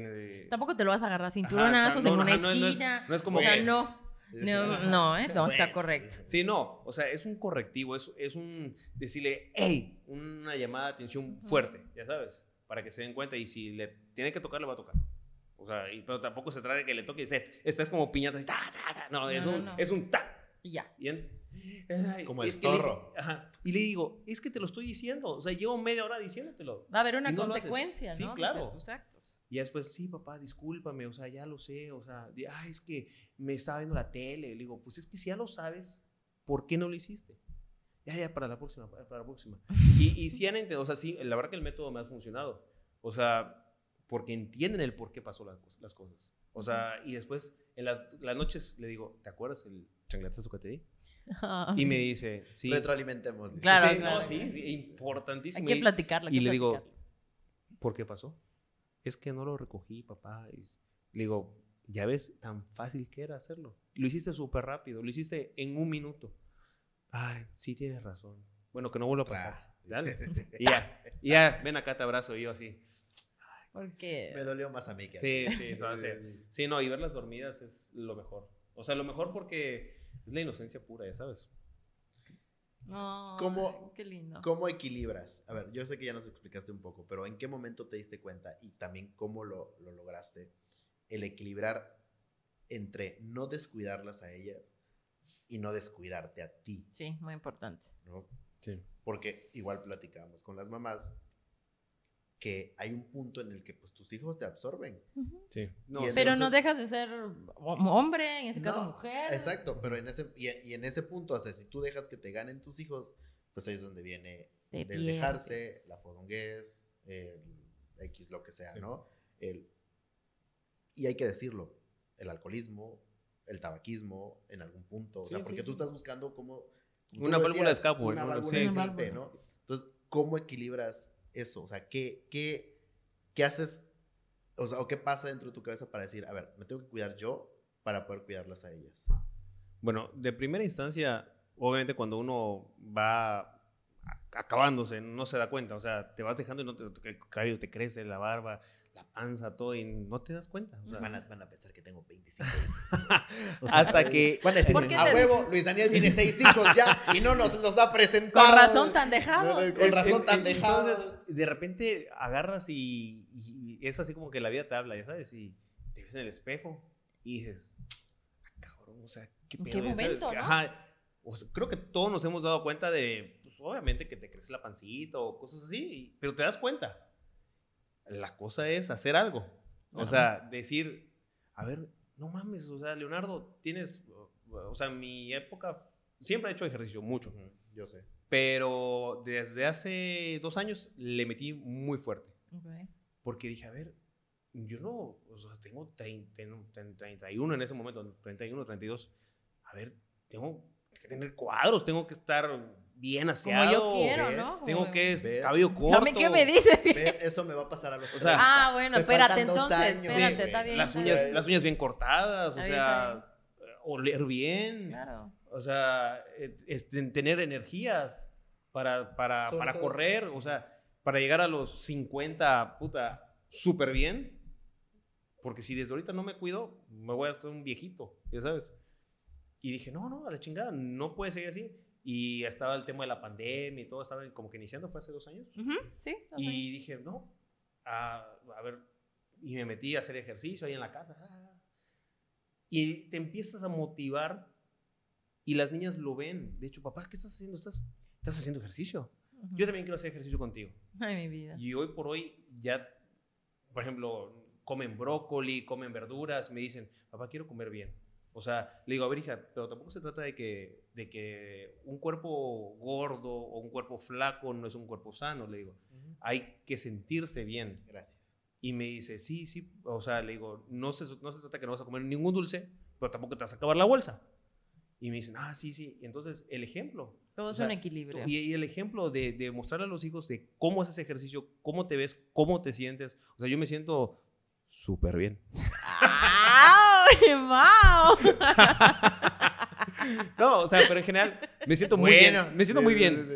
Que, Tampoco te lo vas a agarrar cinturonazos en una esquina. No es, como o sea, no. No, no, ¿eh? no está correcto. Sí, no, o sea, es un correctivo, es, es un decirle, hey, una llamada de atención fuerte, ya sabes, para que se den cuenta y si le tiene que tocar, le va a tocar. O sea, y tampoco se trata de que le toque y esta es como piñata, ta, ta, ta. no, es, un, es un ta. Y ya. como el zorro. Y le digo, es que te lo estoy diciendo, o sea, llevo media hora diciéndotelo. Va a haber una consecuencia, ¿no? Sí, claro. De tus actos. Y después, sí, papá, discúlpame, o sea, ya lo sé, o sea, ah, es que me estaba viendo la tele. Le digo, pues es que si ya lo sabes, ¿por qué no lo hiciste? Ya, ya, para la próxima, para la próxima. Y, y si han entendido, o sea, sí, la verdad que el método me ha funcionado. O sea, porque entienden el por qué pasó las, las cosas. O sea, y después, en las, las noches le digo, ¿te acuerdas el changletazo que te di? Y me dice, sí. Retroalimentemos. Claro, sí, claro, sí, sí, importantísimo. Hay que platicarlo. y le digo, ¿por qué pasó? Es que no lo recogí, papá. Y le digo, ya ves, tan fácil que era hacerlo. Lo hiciste súper rápido, lo hiciste en un minuto. Ay, sí tienes razón. Bueno, que no vuelva a pasar. Dale. y ya, ya, ven acá, te abrazo. Y yo así. Porque... Me dolió más a mí que a Sí, sí, eso hace. Sí, no, y verlas dormidas es lo mejor. O sea, lo mejor porque es la inocencia pura, ya sabes. ¿Cómo, qué lindo. ¿Cómo equilibras? A ver, yo sé que ya nos explicaste un poco, pero ¿en qué momento te diste cuenta y también cómo lo, lo lograste? El equilibrar entre no descuidarlas a ellas y no descuidarte a ti. Sí, muy importante. ¿no? Sí. Porque igual platicamos con las mamás que hay un punto en el que pues tus hijos te absorben. Sí. pero no dejas de ser hombre, en ese caso mujer. Exacto, pero en ese, y, en ese punto, o sea, si tú dejas que te ganen tus hijos, pues ahí es donde viene el dejarse, la fodonguez, el X, lo que sea, ¿no? El, y hay que decirlo, el alcoholismo, el tabaquismo, en algún punto, o sea, porque tú estás buscando como... Una válvula de escape, Una válvula de escape, ¿no? Entonces, ¿cómo equilibras eso? O sea, ¿qué, qué, qué haces? O sea, ¿o qué pasa dentro de tu cabeza para decir, a ver, me tengo que cuidar yo para poder cuidarlas a ellas? Bueno, de primera instancia, obviamente cuando uno va acabándose, no se da cuenta, o sea, te vas dejando y no te, te crece, la barba, la panza, todo, y no te das cuenta. van, a, pensar que tengo 25 Hasta que... Van a decir, a huevo, Luis Daniel tiene seis hijos ya y no nos los ha presentado. Con razón tan dejado. Con razón tan dejado. Entonces, de repente agarras y, es así como que la vida te habla, ya sabes, y te ves en el espejo y dices, ah, cabrón, o sea, qué pedo. ¿Qué momento, Ajá. O sea, creo que todos nos hemos dado cuenta de, pues obviamente que te crece la pancita o cosas así, pero te das cuenta. La cosa es hacer algo. O sea, decir, a ver, no mames, o sea, Leonardo, tienes, o sea, en mi época siempre he hecho ejercicio, mucho. yo sé. Pero desde hace dos años le metí muy fuerte. Porque dije, a ver, yo no, o sea, tengo 30, 31 en ese momento, 31, 32. A ver, tengo que tener cuadros, tengo que estar bien aseado. Como yo quiero, ¿no? Tengo que estar cabello corto. ¿qué me dices? Eso me va a pasar a los o sea, Ah, bueno, espérate entonces, espérate, está bien. Las uñas, las uñas bien cortadas, o sea, oler bien. Claro. O sea, este, tener energías para, para, para correr, o sea, para llegar a los 50, puta, súper bien. Porque si desde ahorita no me cuido, me voy a estar un viejito, ya sabes. Y dije, no, no, a la chingada, no puede seguir así. Y estaba el tema de la pandemia y todo, estaba como que iniciando, fue hace dos años. sí. Y dije, no, a, a, ver, y me metí a hacer ejercicio ahí en la casa. Y te empiezas a motivar y las niñas lo ven. De hecho, papá, ¿qué estás haciendo? ¿Estás, estás haciendo ejercicio? Yo también quiero hacer ejercicio contigo. Ay, mi vida. Y hoy por hoy ya, por ejemplo, comen brócoli, comen verduras, me dicen, papá, quiero comer bien. O sea, le digo, a ver, hija, pero tampoco se trata de que, de que un cuerpo gordo o un cuerpo flaco no es un cuerpo sano, le digo. Hay que sentirse bien. Gracias. Y me dice, sí, sí, o sea, le digo, no se, no se trata que no vas a comer ningún dulce, pero tampoco te vas a acabar la bolsa. Y me dicen, ah, sí, sí. Entonces, el ejemplo. Todo es un equilibrio. Y, y, el ejemplo de, de mostrarle a los hijos de cómo es ese ejercicio, cómo te ves, cómo te sientes. O sea, yo me siento súper bien. ¡Ay, wow! no, o sea, pero en general me siento muy Bueno, bien. Me siento muy bien.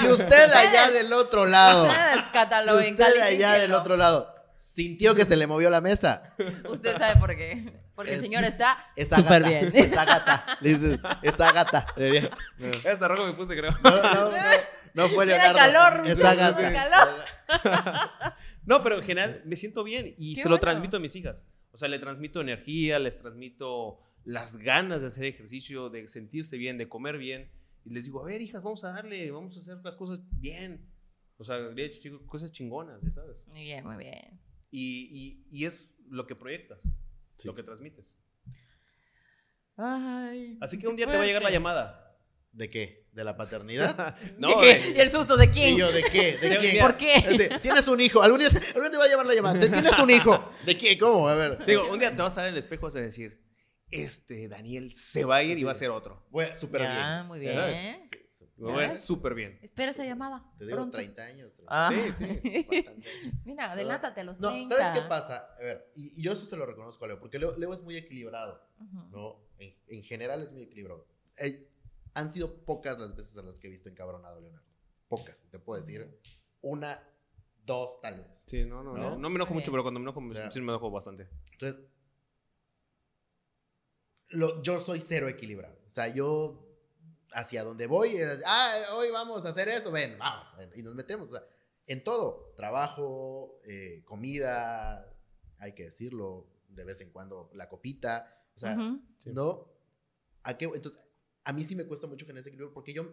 Si usted allá del otro lado, Ustedes si usted allá del otro lado sintió que se le movió la mesa, Usted sabe por qué. Porque el señor está súper bien. esa gata, le dices, esa gata. Le No, Hasta rojo me puse, creo. no, no, no fue Era Leonardo. calor, gata. No, pero en general me siento bien y Qué se lo transmito a mis hijas. O sea, le transmito energía, les transmito las ganas de hacer ejercicio, de sentirse bien, de comer bien. Y les digo, a ver, hijas, vamos a darle, vamos a hacer las cosas bien. O sea, de hecho, chicos, cosas chingonas, ¿ya sabes? Muy bien, muy bien. Y, y, y es lo que proyectas, Sí. lo que transmites. Ay. Así que un día te va a llegar la llamada. ¿De qué? ¿De la paternidad? No, ¿De eh, qué? ¿Y el susto de quién? ¿Y yo de qué? ¿De De- quién? ¿Por qué? Tienes un hijo. Algún día, algún día te va a llamar la llamada. ¿Tienes un hijo? ¿De qué? ¿Cómo? A ver. digo, un día te vas a ver en el espejo y vas a decir, este Daniel se va a ir y va a ser otro. Bueno, súper bien. muy Ya sabes. bien. Sí, ves ¿Sabes? súper bien. Espera esa llamada. Te digo pronto. 30 años. 30 Ah. Sí, sí. Bastante. Mira, adelántate a los No, 30. ¿sabes qué pasa? A ver, y, y yo eso se lo reconozco a Leo, porque Leo, Leo es muy equilibrado, Ujú. ¿no? En, en general es muy equilibrado. Eh, han sido pocas las veces en las que he visto encabronado a Leonardo. Pocas, te puedo decir. Una, dos, tal vez. Sí, no, no, no. ¿No? No me enojo mucho, pero cuando me enojo, O sea, sí me enojo bastante. Entonces, lo- yo soy cero equilibrado. O sea, yo hacia donde voy, es, ah, hoy vamos a hacer esto, ven, vamos, y nos metemos. O sea, en todo, trabajo, eh, comida, hay que decirlo, de vez en cuando la copita, o sea. ¿no? ¿A qué? Entonces, a mí sí me cuesta mucho generar ese equilibrio porque yo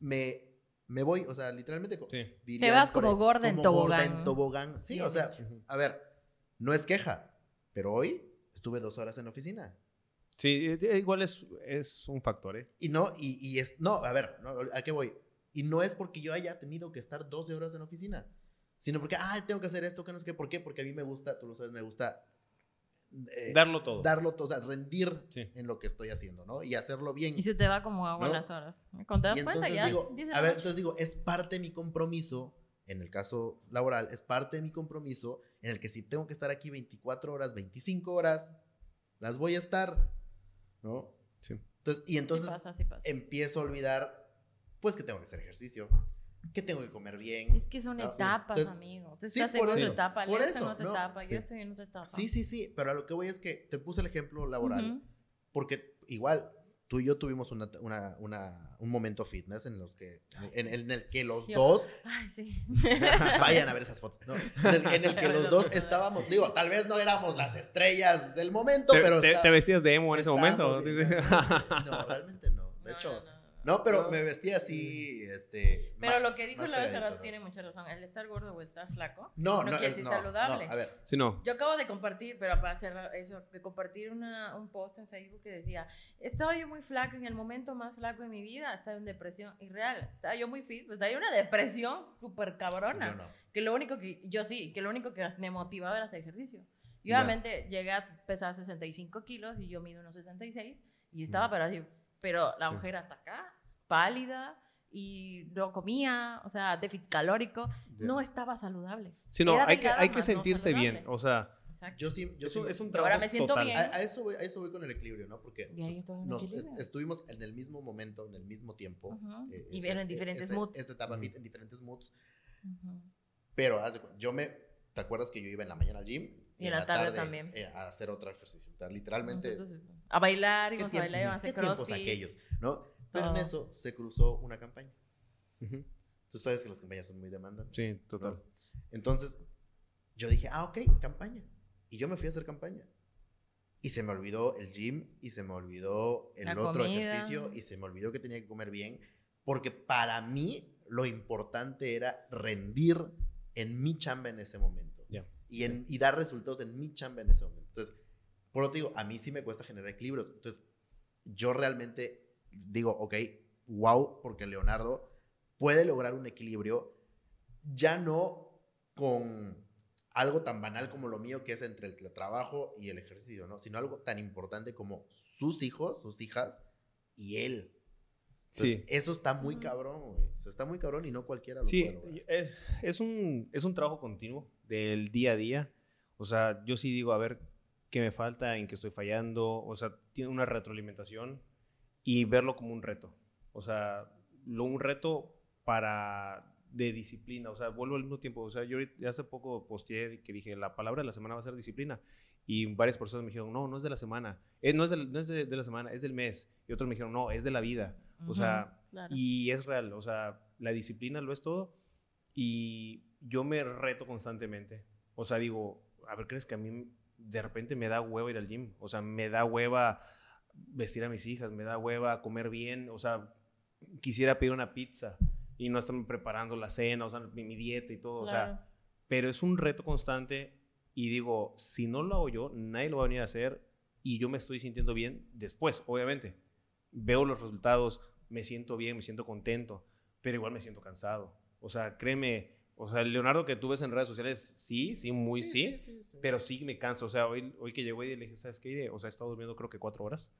me, me voy, o sea, literalmente. Sí. dirían vas por como gorda en gorda tobogán. en tobogán. Sí, Bien o sea, dicho. a ver, no es queja, pero hoy estuve dos horas en la oficina. Sí, eh, eh, igual es, es un factor, ¿eh? Y no, y, y es, no, a ver, no, ¿a qué voy? Y no es porque yo haya tenido que estar 12 horas en la oficina, sino porque, ah, tengo que hacer esto, que no sé qué, ¿por qué? Porque a mí me gusta, tú lo sabes, me gusta eh, Darlo todo. darlo todo, o sea, rendir Sí. en lo que estoy haciendo, ¿no? Y hacerlo bien. Y se te va como agua ¿No? las horas. Cuando te das Y cuenta entonces ya. digo, 10 de a ver, entonces digo, es parte de mi compromiso, en el caso laboral, es parte de mi compromiso en el que si tengo que estar aquí 24 horas, 25 horas, las voy a estar, ¿no? Sí. Entonces, y entonces sí pasa, sí pasa. empiezo a olvidar, pues que tengo que hacer ejercicio, que tengo que comer bien. Es que son No, etapas, entonces, amigo. Tú sí, estás por en otra eso, etapa, por Leo está en otra no, etapa, sí. yo estoy en otra etapa. Sí, sí, sí, pero a lo que voy es que te puse el ejemplo laboral, Ujú. porque igual tú y yo tuvimos una, una- una- un momento fitness en los que, en, en el que los Yo- dos Ay, sí. Vayan a ver esas fotos. ¿no? En, el, en el que los dos estábamos, digo, tal vez no éramos las estrellas del momento, ¿Te, pero te- está- te vestías de emo en ese momento? Dice. No, realmente no. De No, hecho, no, pero No. me vestía así, este. Pero lo que dijo rato ¿no? tiene mucha razón. El estar gordo o estar flaco No, no no, quiere es- decir no, saludable. no, a ver, Sí, no. Yo acabo de compartir, pero para cerrar eso, de compartir una, un post en Facebook que decía, estaba yo muy flaco en el momento más flaco de mi vida, estaba en depresión irreal, estaba yo muy fit, pues estaba en una depresión súper cabrona, yo no. que lo único que, yo sí, que lo único que me motivaba era hacer ejercicio. Y Ya. obviamente llegué a pesar 65 kilos y yo mido unos 66 y estaba, Mm. pero así, pero la Sí. ojera hasta acá, pálida y no comía, o sea, déficit calórico, no estaba saludable. Sí, no, Era hay que, hay que no sentirse bien. O sea, Exacto. Yo sí, yo es sí. un, es un Y ahora trabajo me siento total. bien. a, a eso voy, a eso voy con el equilibrio, ¿no? Porque Y pues, nos- equilibrio. estuvimos en el mismo momento, en el mismo tiempo. Ujú. eh, y ver en es- diferentes ese- moods. Esta etapa en diferentes moods. Pero yo me. ¿Te acuerdas que yo iba en la mañana al gym? Y en la tarde también. eh, a hacer otro ejercicio. Literalmente. Nosotros, a bailar, ¿Qué, íbamos a bailar, íbamos a qué hacer crossfit. aquellos? ¿No? Pero en eso se cruzó una campaña. Ujú. Tú sabes que las campañas son muy demandantes. Sí, total. ¿no? Entonces, yo dije, ah, ok, campaña. Y yo me fui a hacer campaña. Y se me olvidó el gym, y se me olvidó el La otro comida. ejercicio, y se me olvidó que tenía que comer bien, porque para mí lo importante era rendir en mi chamba en ese momento. Ya. Y, en, y dar resultados en mi chamba en ese momento. Entonces, Por lo que digo, a mí sí me cuesta generar equilibrios. Entonces, yo realmente digo, ok, wow, porque Leonardo puede lograr un equilibrio ya no con algo tan banal como lo mío, que es entre el trabajo y el ejercicio, ¿no? Sino algo tan importante como sus hijos, sus hijas y él. sí. Eso está muy cabrón, güey. O sea, está muy cabrón y no cualquiera lo sí, Es, es, un, es un trabajo continuo del día a día. O sea, yo sí digo, a ver, ¿qué me falta? ¿En qué estoy fallando? O sea, tiene una retroalimentación y verlo como un reto. O sea, lo, un reto para de disciplina, o sea, vuelvo al mismo tiempo, o sea, yo hace poco posteé que dije, la palabra de la semana va a ser disciplina, y varias personas me dijeron, no, no es de la semana, eh, no es, de, no es de, la semana, es del mes, y otros me dijeron, no, es de la vida, o sea, y es real, o sea, la disciplina lo es todo, y yo me reto constantemente, o sea, digo, a ver, ¿crees que a mí de repente me da hueva ir al gym? O sea, me da hueva vestir a mis hijas, me da hueva comer bien, o sea, quisiera pedir una pizza, y no están preparando la cena, o sea, mi, dieta y todo, o sea, pero es un reto constante y digo, si no lo hago yo, nadie lo va a venir a hacer y yo me estoy sintiendo bien después, obviamente. Veo los resultados, me siento bien, me siento contento, pero igual me siento cansado. O sea, créeme, o sea, Leonardo que tú ves en redes sociales, sí, sí, muy sí, pero sí me canso. O sea, hoy, hoy que llegó y le dije, ¿sabes qué? O sea, he estado durmiendo creo que cuatro hoas.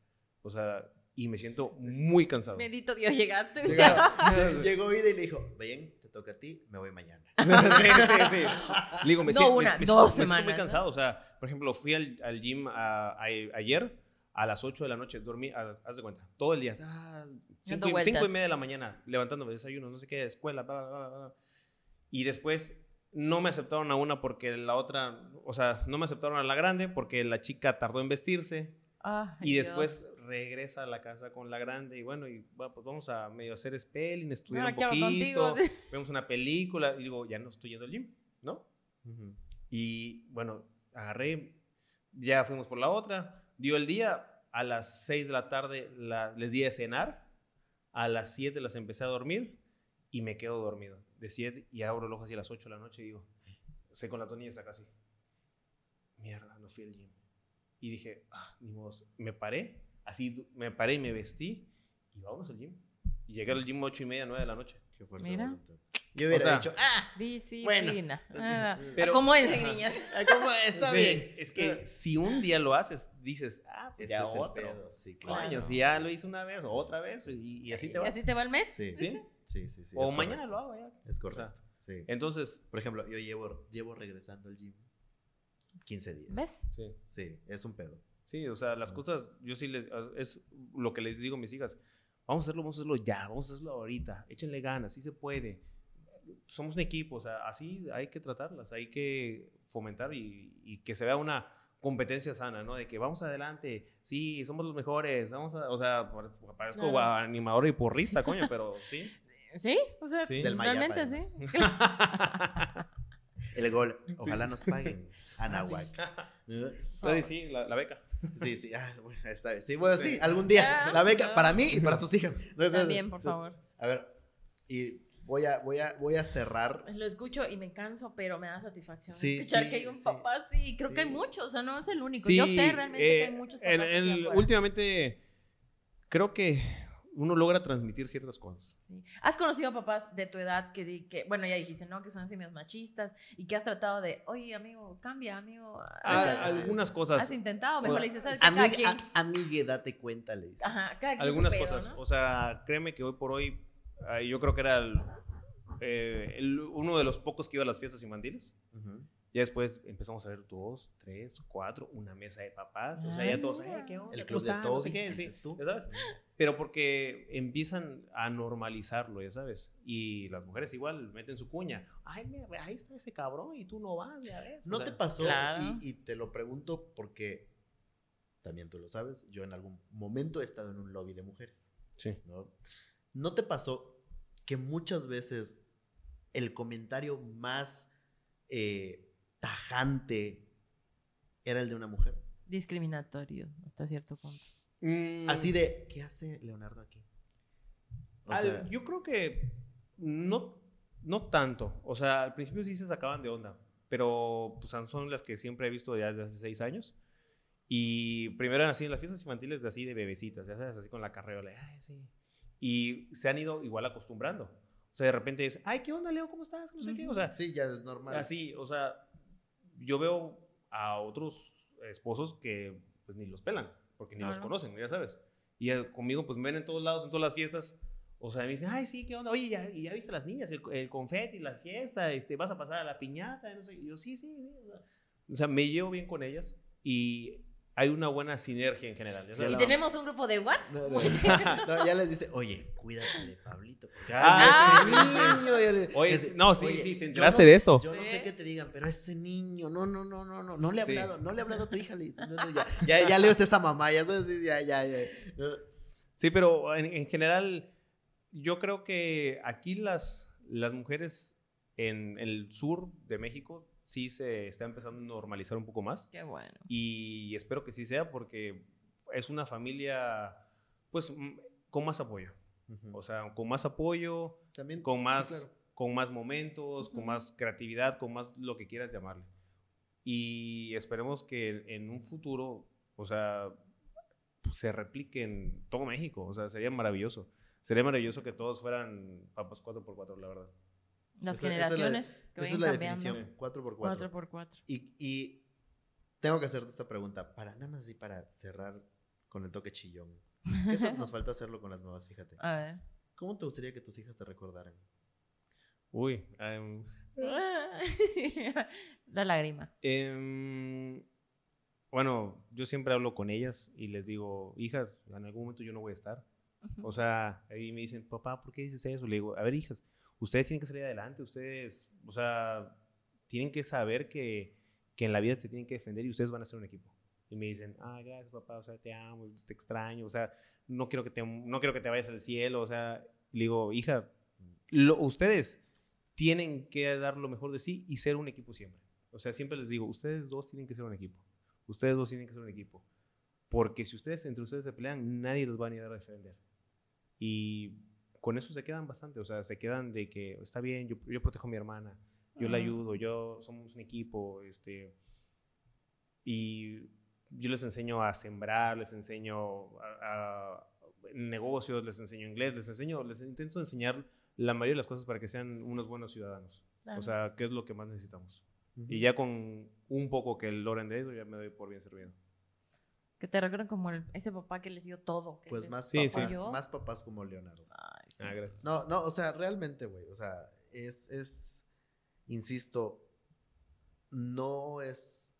O sea, y me siento muy cansado. Bendito Dios, llegaste. Llegó Ida y le dijo, ven, te toca a ti, me voy mañana. sí, sí, sí. Le digo, me, no siento, una, me, dos me, siento muy cansado. O sea, por ejemplo, fui al, al gym ayer a las 8 de la noche, dormí, haz de cuenta, todo el día, ah, 5 y, y, media de la mañana, levantándome, desayuno, no sé qué, escuela, bla, bla, bla, Y después no me aceptaron a una porque la otra, o sea, no me aceptaron a la grande porque la chica tardó en vestirse. Ah, y después regresa a la casa con la grande y bueno, y pues vamos a medio hacer spelling, estudiar ah, un poquito, vemos una película y digo, ya no estoy yendo al gym, ¿no? Y bueno, agarré, ya fuimos por la otra, dio el día, a las 6 de la tarde les di de cenar, a las 7 las empecé a dormir y me quedo dormido. De 7 y abro el ojo hacia las 8 de la noche y digo, sé con la tonilla está casi. Mierda, no fui al gym. Y dije, ah, ni modo. Me paré Así me paré y me vestí y vamos al gym. Y llegué al gym ocho y media, nueve de la noche. Qué fuerza Mira. Yo hubiera dicho, ah, disciplina. Bueno. Ah, pero, ¿Cómo es, niñas? ¿Cómo Está bien. Es que si un día lo haces, dices, ah, pues ya otro. Pedo. Sí, claro. si ya lo hice una vez o otra vez y, así te va. ¿Y así te va el mes? Sí. Sí, sí, sí. o mañana lo hago ya. Es correcto. sí. Entonces, por ejemplo, yo llevo, llevo regresando al gym 15 días. ¿Ves? Sí. Sí, es un pedo. Sí, o sea, las cosas, yo sí les, es lo que les digo a mis hijas, vamos a hacerlo, vamos a hacerlo ya, vamos a hacerlo ahorita, échenle ganas, sí se puede. Somos un equipo, o sea, así hay que tratarlas, hay que fomentar y, que se vea una competencia sana, ¿no? De que vamos adelante, sí, somos los mejores, vamos a, o sea, parezco animador y porrista, coño, pero sí. Sí, o sea, realmente sí. El gol, ojalá nos paguen. Anahuac. Sí, sí, la beca. Sí, sí, ah, bueno, está bien. Sí, bueno, sí, algún día. La beca para mí y para sus hijas. También, por favor. A ver, y voy a, voy a, voy a cerrar. Lo escucho y me canso, pero me da satisfacción escuchar que hay un papá sí, creo que hay muchos, o sea, no es el único. Yo sé realmente que hay eh, muchos papás. En, últimamente, creo que uno logra transmitir ciertas cosas. ¿Has conocido papás de tu edad que, que, bueno, ya dijiste, ¿no? Que son simios machistas y que has tratado de, oye, amigo, cambia, amigo. Ah, algunas cosas. Has intentado, mejor le dices, ¿sabes? Amigue, date cuenta, le dices. Ajá, cada Algunas cosas. O sea, créeme que hoy por hoy, yo creo que era eh, el, uno de los pocos que iba a las fiestas infantiles. Ajá. Ya después empezamos a ver dos, tres, cuatro, una mesa de papás. o sea, ya todos, ¿qué onda? El club de todos, sí, tú. ¿ya sabes? Pero porque empiezan a normalizarlo, ya sabes. Y las mujeres igual meten su cuña. Ay, mira, ahí está ese cabrón y tú no vas, ya ves. ¿No te pasó? Y, te lo pregunto porque también tú lo sabes. Yo en algún momento he estado en un lobby de mujeres. Sí. ¿no? ¿No te pasó que muchas veces el comentario más... Eh, tajante era el de una mujer. Discriminatorio, hasta cierto punto. Mm. Así de, ¿qué hace Leonardo aquí? yo creo que no, no tanto. O sea, al principio sí se sacaban de onda, pero pues, son las que siempre he visto desde hace seis años. Y primero eran así en las fiestas infantiles de así de bebecitas, ya sabes, así con la carreola. Ay, sí. Y se han ido igual acostumbrando. O sea, de repente es, ay, ¿qué onda, Leo? ¿Cómo estás? No sé qué. O sea, Sí, ya es normal. así, o sea, yo veo a otros esposos que pues ni los pelan, porque ni los conocen, ya sabes. Y eh, conmigo pues me ven en todos lados, en todas las fiestas. O sea, me dicen, ay, sí, ¿qué onda? Oye, ¿ya, ya viste las niñas, el, el confeti, la fiesta, este, vas a pasar a la piñata, no sé. Y yo, sí, sí, sí. O sea, me llevo bien con ellas y hay una buena sinergia en general. sabes. Y tenemos un grupo de WhatsApp. No, no, no, ya les dice, oye, cuídate de Pablito. Porque, Ah, ese niño. le- Oye, ese- no, sí, oye, sí, te enteraste no- de esto. Yo no sé qué te digan, pero ese niño, no, no, no, no, no, no le Sí. hablado, no le ha hablado a tu hija, le ya, ya, ya leo esa mamá, ya sabes, ya, ya, ya. Sí, pero en, en general, yo creo que aquí las, las mujeres en el sur de México sí se está empezando a normalizar un poco más. Qué bueno. Y espero que sí sea porque es una familia, pues, con más apoyo. O sea, con más apoyo, También, con sí, más, claro. con más momentos, con Ujú. más creatividad, con más lo que quieras llamarle. Y esperemos que en un futuro, o sea, pues, se replique en todo México. O sea, sería maravilloso. Sería maravilloso que todos fueran papas 4x4, la verdad. Las Esa- esa es la- generaciones que Esa es vayan la cambiando. definición, 4 por 4 4 por 4 Y, y tengo que hacerte esta pregunta, para nada más así para cerrar con el toque chillón. Eso nos falta hacerlo con las nuevas, fíjate. A ver. ¿Cómo te gustaría que tus hijas te recordaran? Uy. em, La lágrima. em, bueno, yo siempre hablo con ellas y les digo, hijas, en algún momento yo no voy a estar. O sea, ahí me dicen, papá, ¿por qué dices eso? Le digo, a ver, hijas, ustedes tienen que salir adelante, ustedes, o sea, tienen que saber que, que en la vida se tienen que defender y ustedes van a ser un equipo. Y me dicen, ah, gracias, papá, o sea, te amo, te extraño, o sea, no quiero que te, no quiero que te vayas al cielo, o sea, le digo, hija, lo- ustedes tienen que dar lo mejor de sí y ser un equipo siempre. O sea, siempre les digo, ustedes dos tienen que ser un equipo. Ustedes dos tienen que ser un equipo. Porque si ustedes entre ustedes se pelean, nadie los va a ni a defender. Y con eso se quedan bastante. O sea, se quedan de que está bien, yo, yo protejo a mi hermana, yo la Ujú. ayudo, yo somos un equipo. Este, y yo les enseño a sembrar, les enseño a, a negocios, les enseño inglés, les enseño, les intento enseñar la mayoría de las cosas para que sean unos buenos ciudadanos. Claro. O sea, ¿qué es lo que más necesitamos? Y ya con un poco que logren de eso, ya me doy por bien servido. que te recuerden como el- ese papá que les dio todo. que Pues más, papá- sí. más papás como Leonardo. Ay, sí. Ah, gracias. No, no, o sea, realmente, güey, o sea, es, es, insisto, no es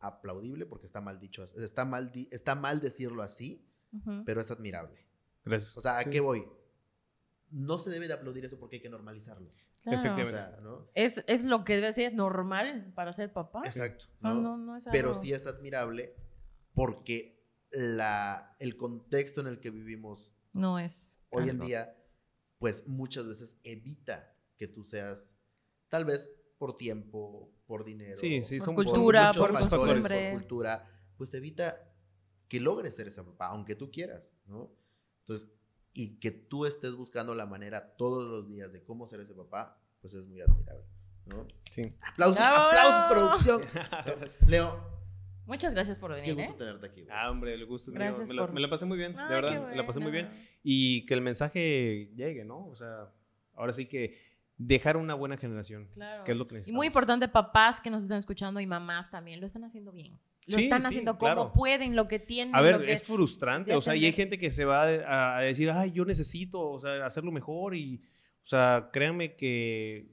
aplaudible porque está mal dicho, está mal, di- está mal decirlo así, pero es admirable. Gracias. O sea, ¿a Sí. qué voy? No se debe de aplaudir eso porque hay que normalizarlo. Claro. O efectivamente. sea, ¿no? Es, es lo que debe ser normal para ser papá. Exacto. No, ¿no? no, no es Pero algo- sí es admirable porque la, el contexto en el que vivimos No es. hoy en día, pues muchas veces evita que tú seas, tal vez por tiempo, por dinero, Sí, sí, Por son cultura, muchos por factores, costumbre. por cultura, pues evita que logres ser ese papá, aunque tú quieras, ¿no? Entonces, y que tú estés buscando la manera todos los días de cómo ser ese papá, pues es muy admirable, ¿no? Sí. Aplausos, ¡Bravo! aplausos, producción. Leo, Muchas gracias por qué venir. gusto ¿eh? tenerte aquí. güey. Ah, hombre, el gusto es mío. Me por- me la pasé muy bien, de verdad, qué me la pasé muy bien. bueno. Y que el mensaje llegue, ¿no? O sea, ahora sí que dejar una buena generación, Claro. que es lo que Y necesitamos. muy importante, papás que nos están escuchando y mamás también, lo están haciendo bien. Lo Sí, están sí, haciendo claro. como pueden, lo que tienen. A ver, lo que... es frustrante, o sea, y hay gente que se va a, a decir, ay, yo necesito, o sea, hacerlo mejor y, o sea, créanme que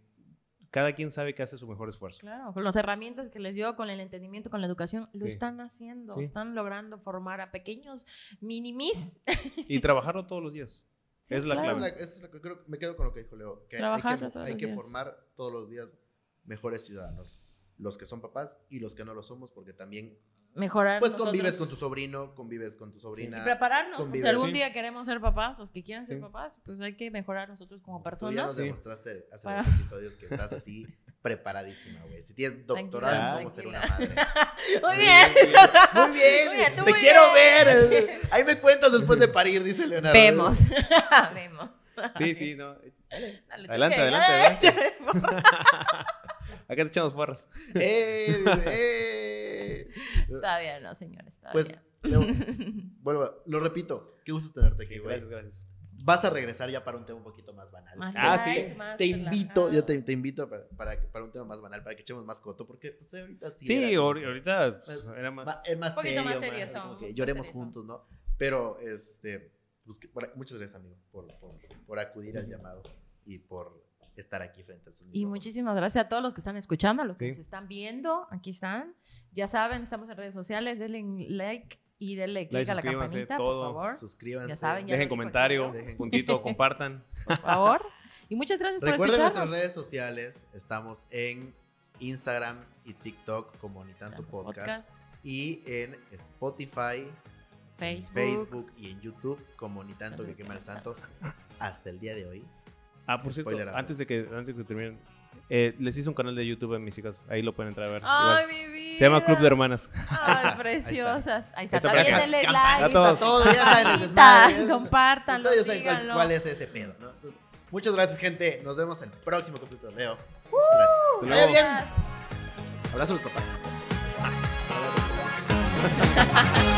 cada quien sabe que hace su mejor esfuerzo. Claro, con las herramientas que les dio, con el entendimiento, con la educación, lo Sí. están haciendo. Sí. Están logrando formar a pequeños minimis. Y trabajarlo todos los días. Sí, es la es clave. la- esa es la que creo- me quedo con lo que dijo Leo, que hay que, todos hay los que días. formar todos los días mejores ciudadanos. Los que son papás y los que no lo somos, porque también, Mejorar. pues convives con tu sobrino, convives con tu sobrina. Y prepararnos. pues, convives. si algún Sí. día queremos ser papás, los que quieran ser Sí. papás, pues hay que mejorar nosotros como Tú ya nos personas. Sí. demostraste hace Para- dos episodios que estás así preparadísima, güey. Si tienes doctorado en Tranquila, cómo ser una madre. Muy bien. Muy bien, Muy bien, tú te muy quiero bien. ver. Ahí me cuentas después de parir, dice Leonardo. Vemos. Vemos. Sí, sí, no. Dale, tú Adelante, adelante, adelante. Acá te echamos porras. Eh, eh. Todavía no, señores. Todavía. Pues, Leo, vuelvo, lo repito, qué gusto tenerte aquí, güey. Gracias, gracias. Vas a regresar ya para un tema un poquito más banal. Más Ah, light, sí. más te invito, ya te, te invito para, para, que- para un tema más banal, para que echemos más coto, porque pues ahorita sí. Sí, era ahorita pues, Más- era más. ma- es más Un poquito serio, más más, seriezón, como que más lloremos juntos, ¿no? Pero, este, pues, muchas gracias, amigo, por, por, por acudir al llamado y por estar aquí frente a sus Y muchísimas gracias a todos los que están escuchando, a los que Sí. nos están viendo. Aquí están. Ya saben, estamos en redes sociales. Denle like y denle click a la suscríbanse, campanita, todo. por favor. Suscríbanse. Ya saben, ya Dejen comentario, Dejen- puntito, compartan. Por favor. Y muchas gracias por Recuerden escucharnos. nuestras redes sociales. Estamos en Instagram y TikTok como Ni Tanto Podcast. Y en Spotify, Facebook. Facebook y en YouTube como Ni Tanto que Quema el Santo. Hasta el día de hoy. Ah, por cierto, Spoiler antes de que antes de que terminen, eh, les hice un canal de YouTube a mis hijas. Ahí lo pueden entrar a ver. Ay, igual. mi vida. Se llama Club de Hermanas. Ay, está, ahí preciosas. Ahí está. Esa También denle like. A todos. todo, ya saben el Campanita, desmadre. Compártanlo, Ustedes ya saben cuál, es ese pedo, ¿no? Entonces, muchas gracias, gente. Nos vemos en el próximo capítulo. Leo. Muchas gracias. Luego. bien. Abrazo a los papás.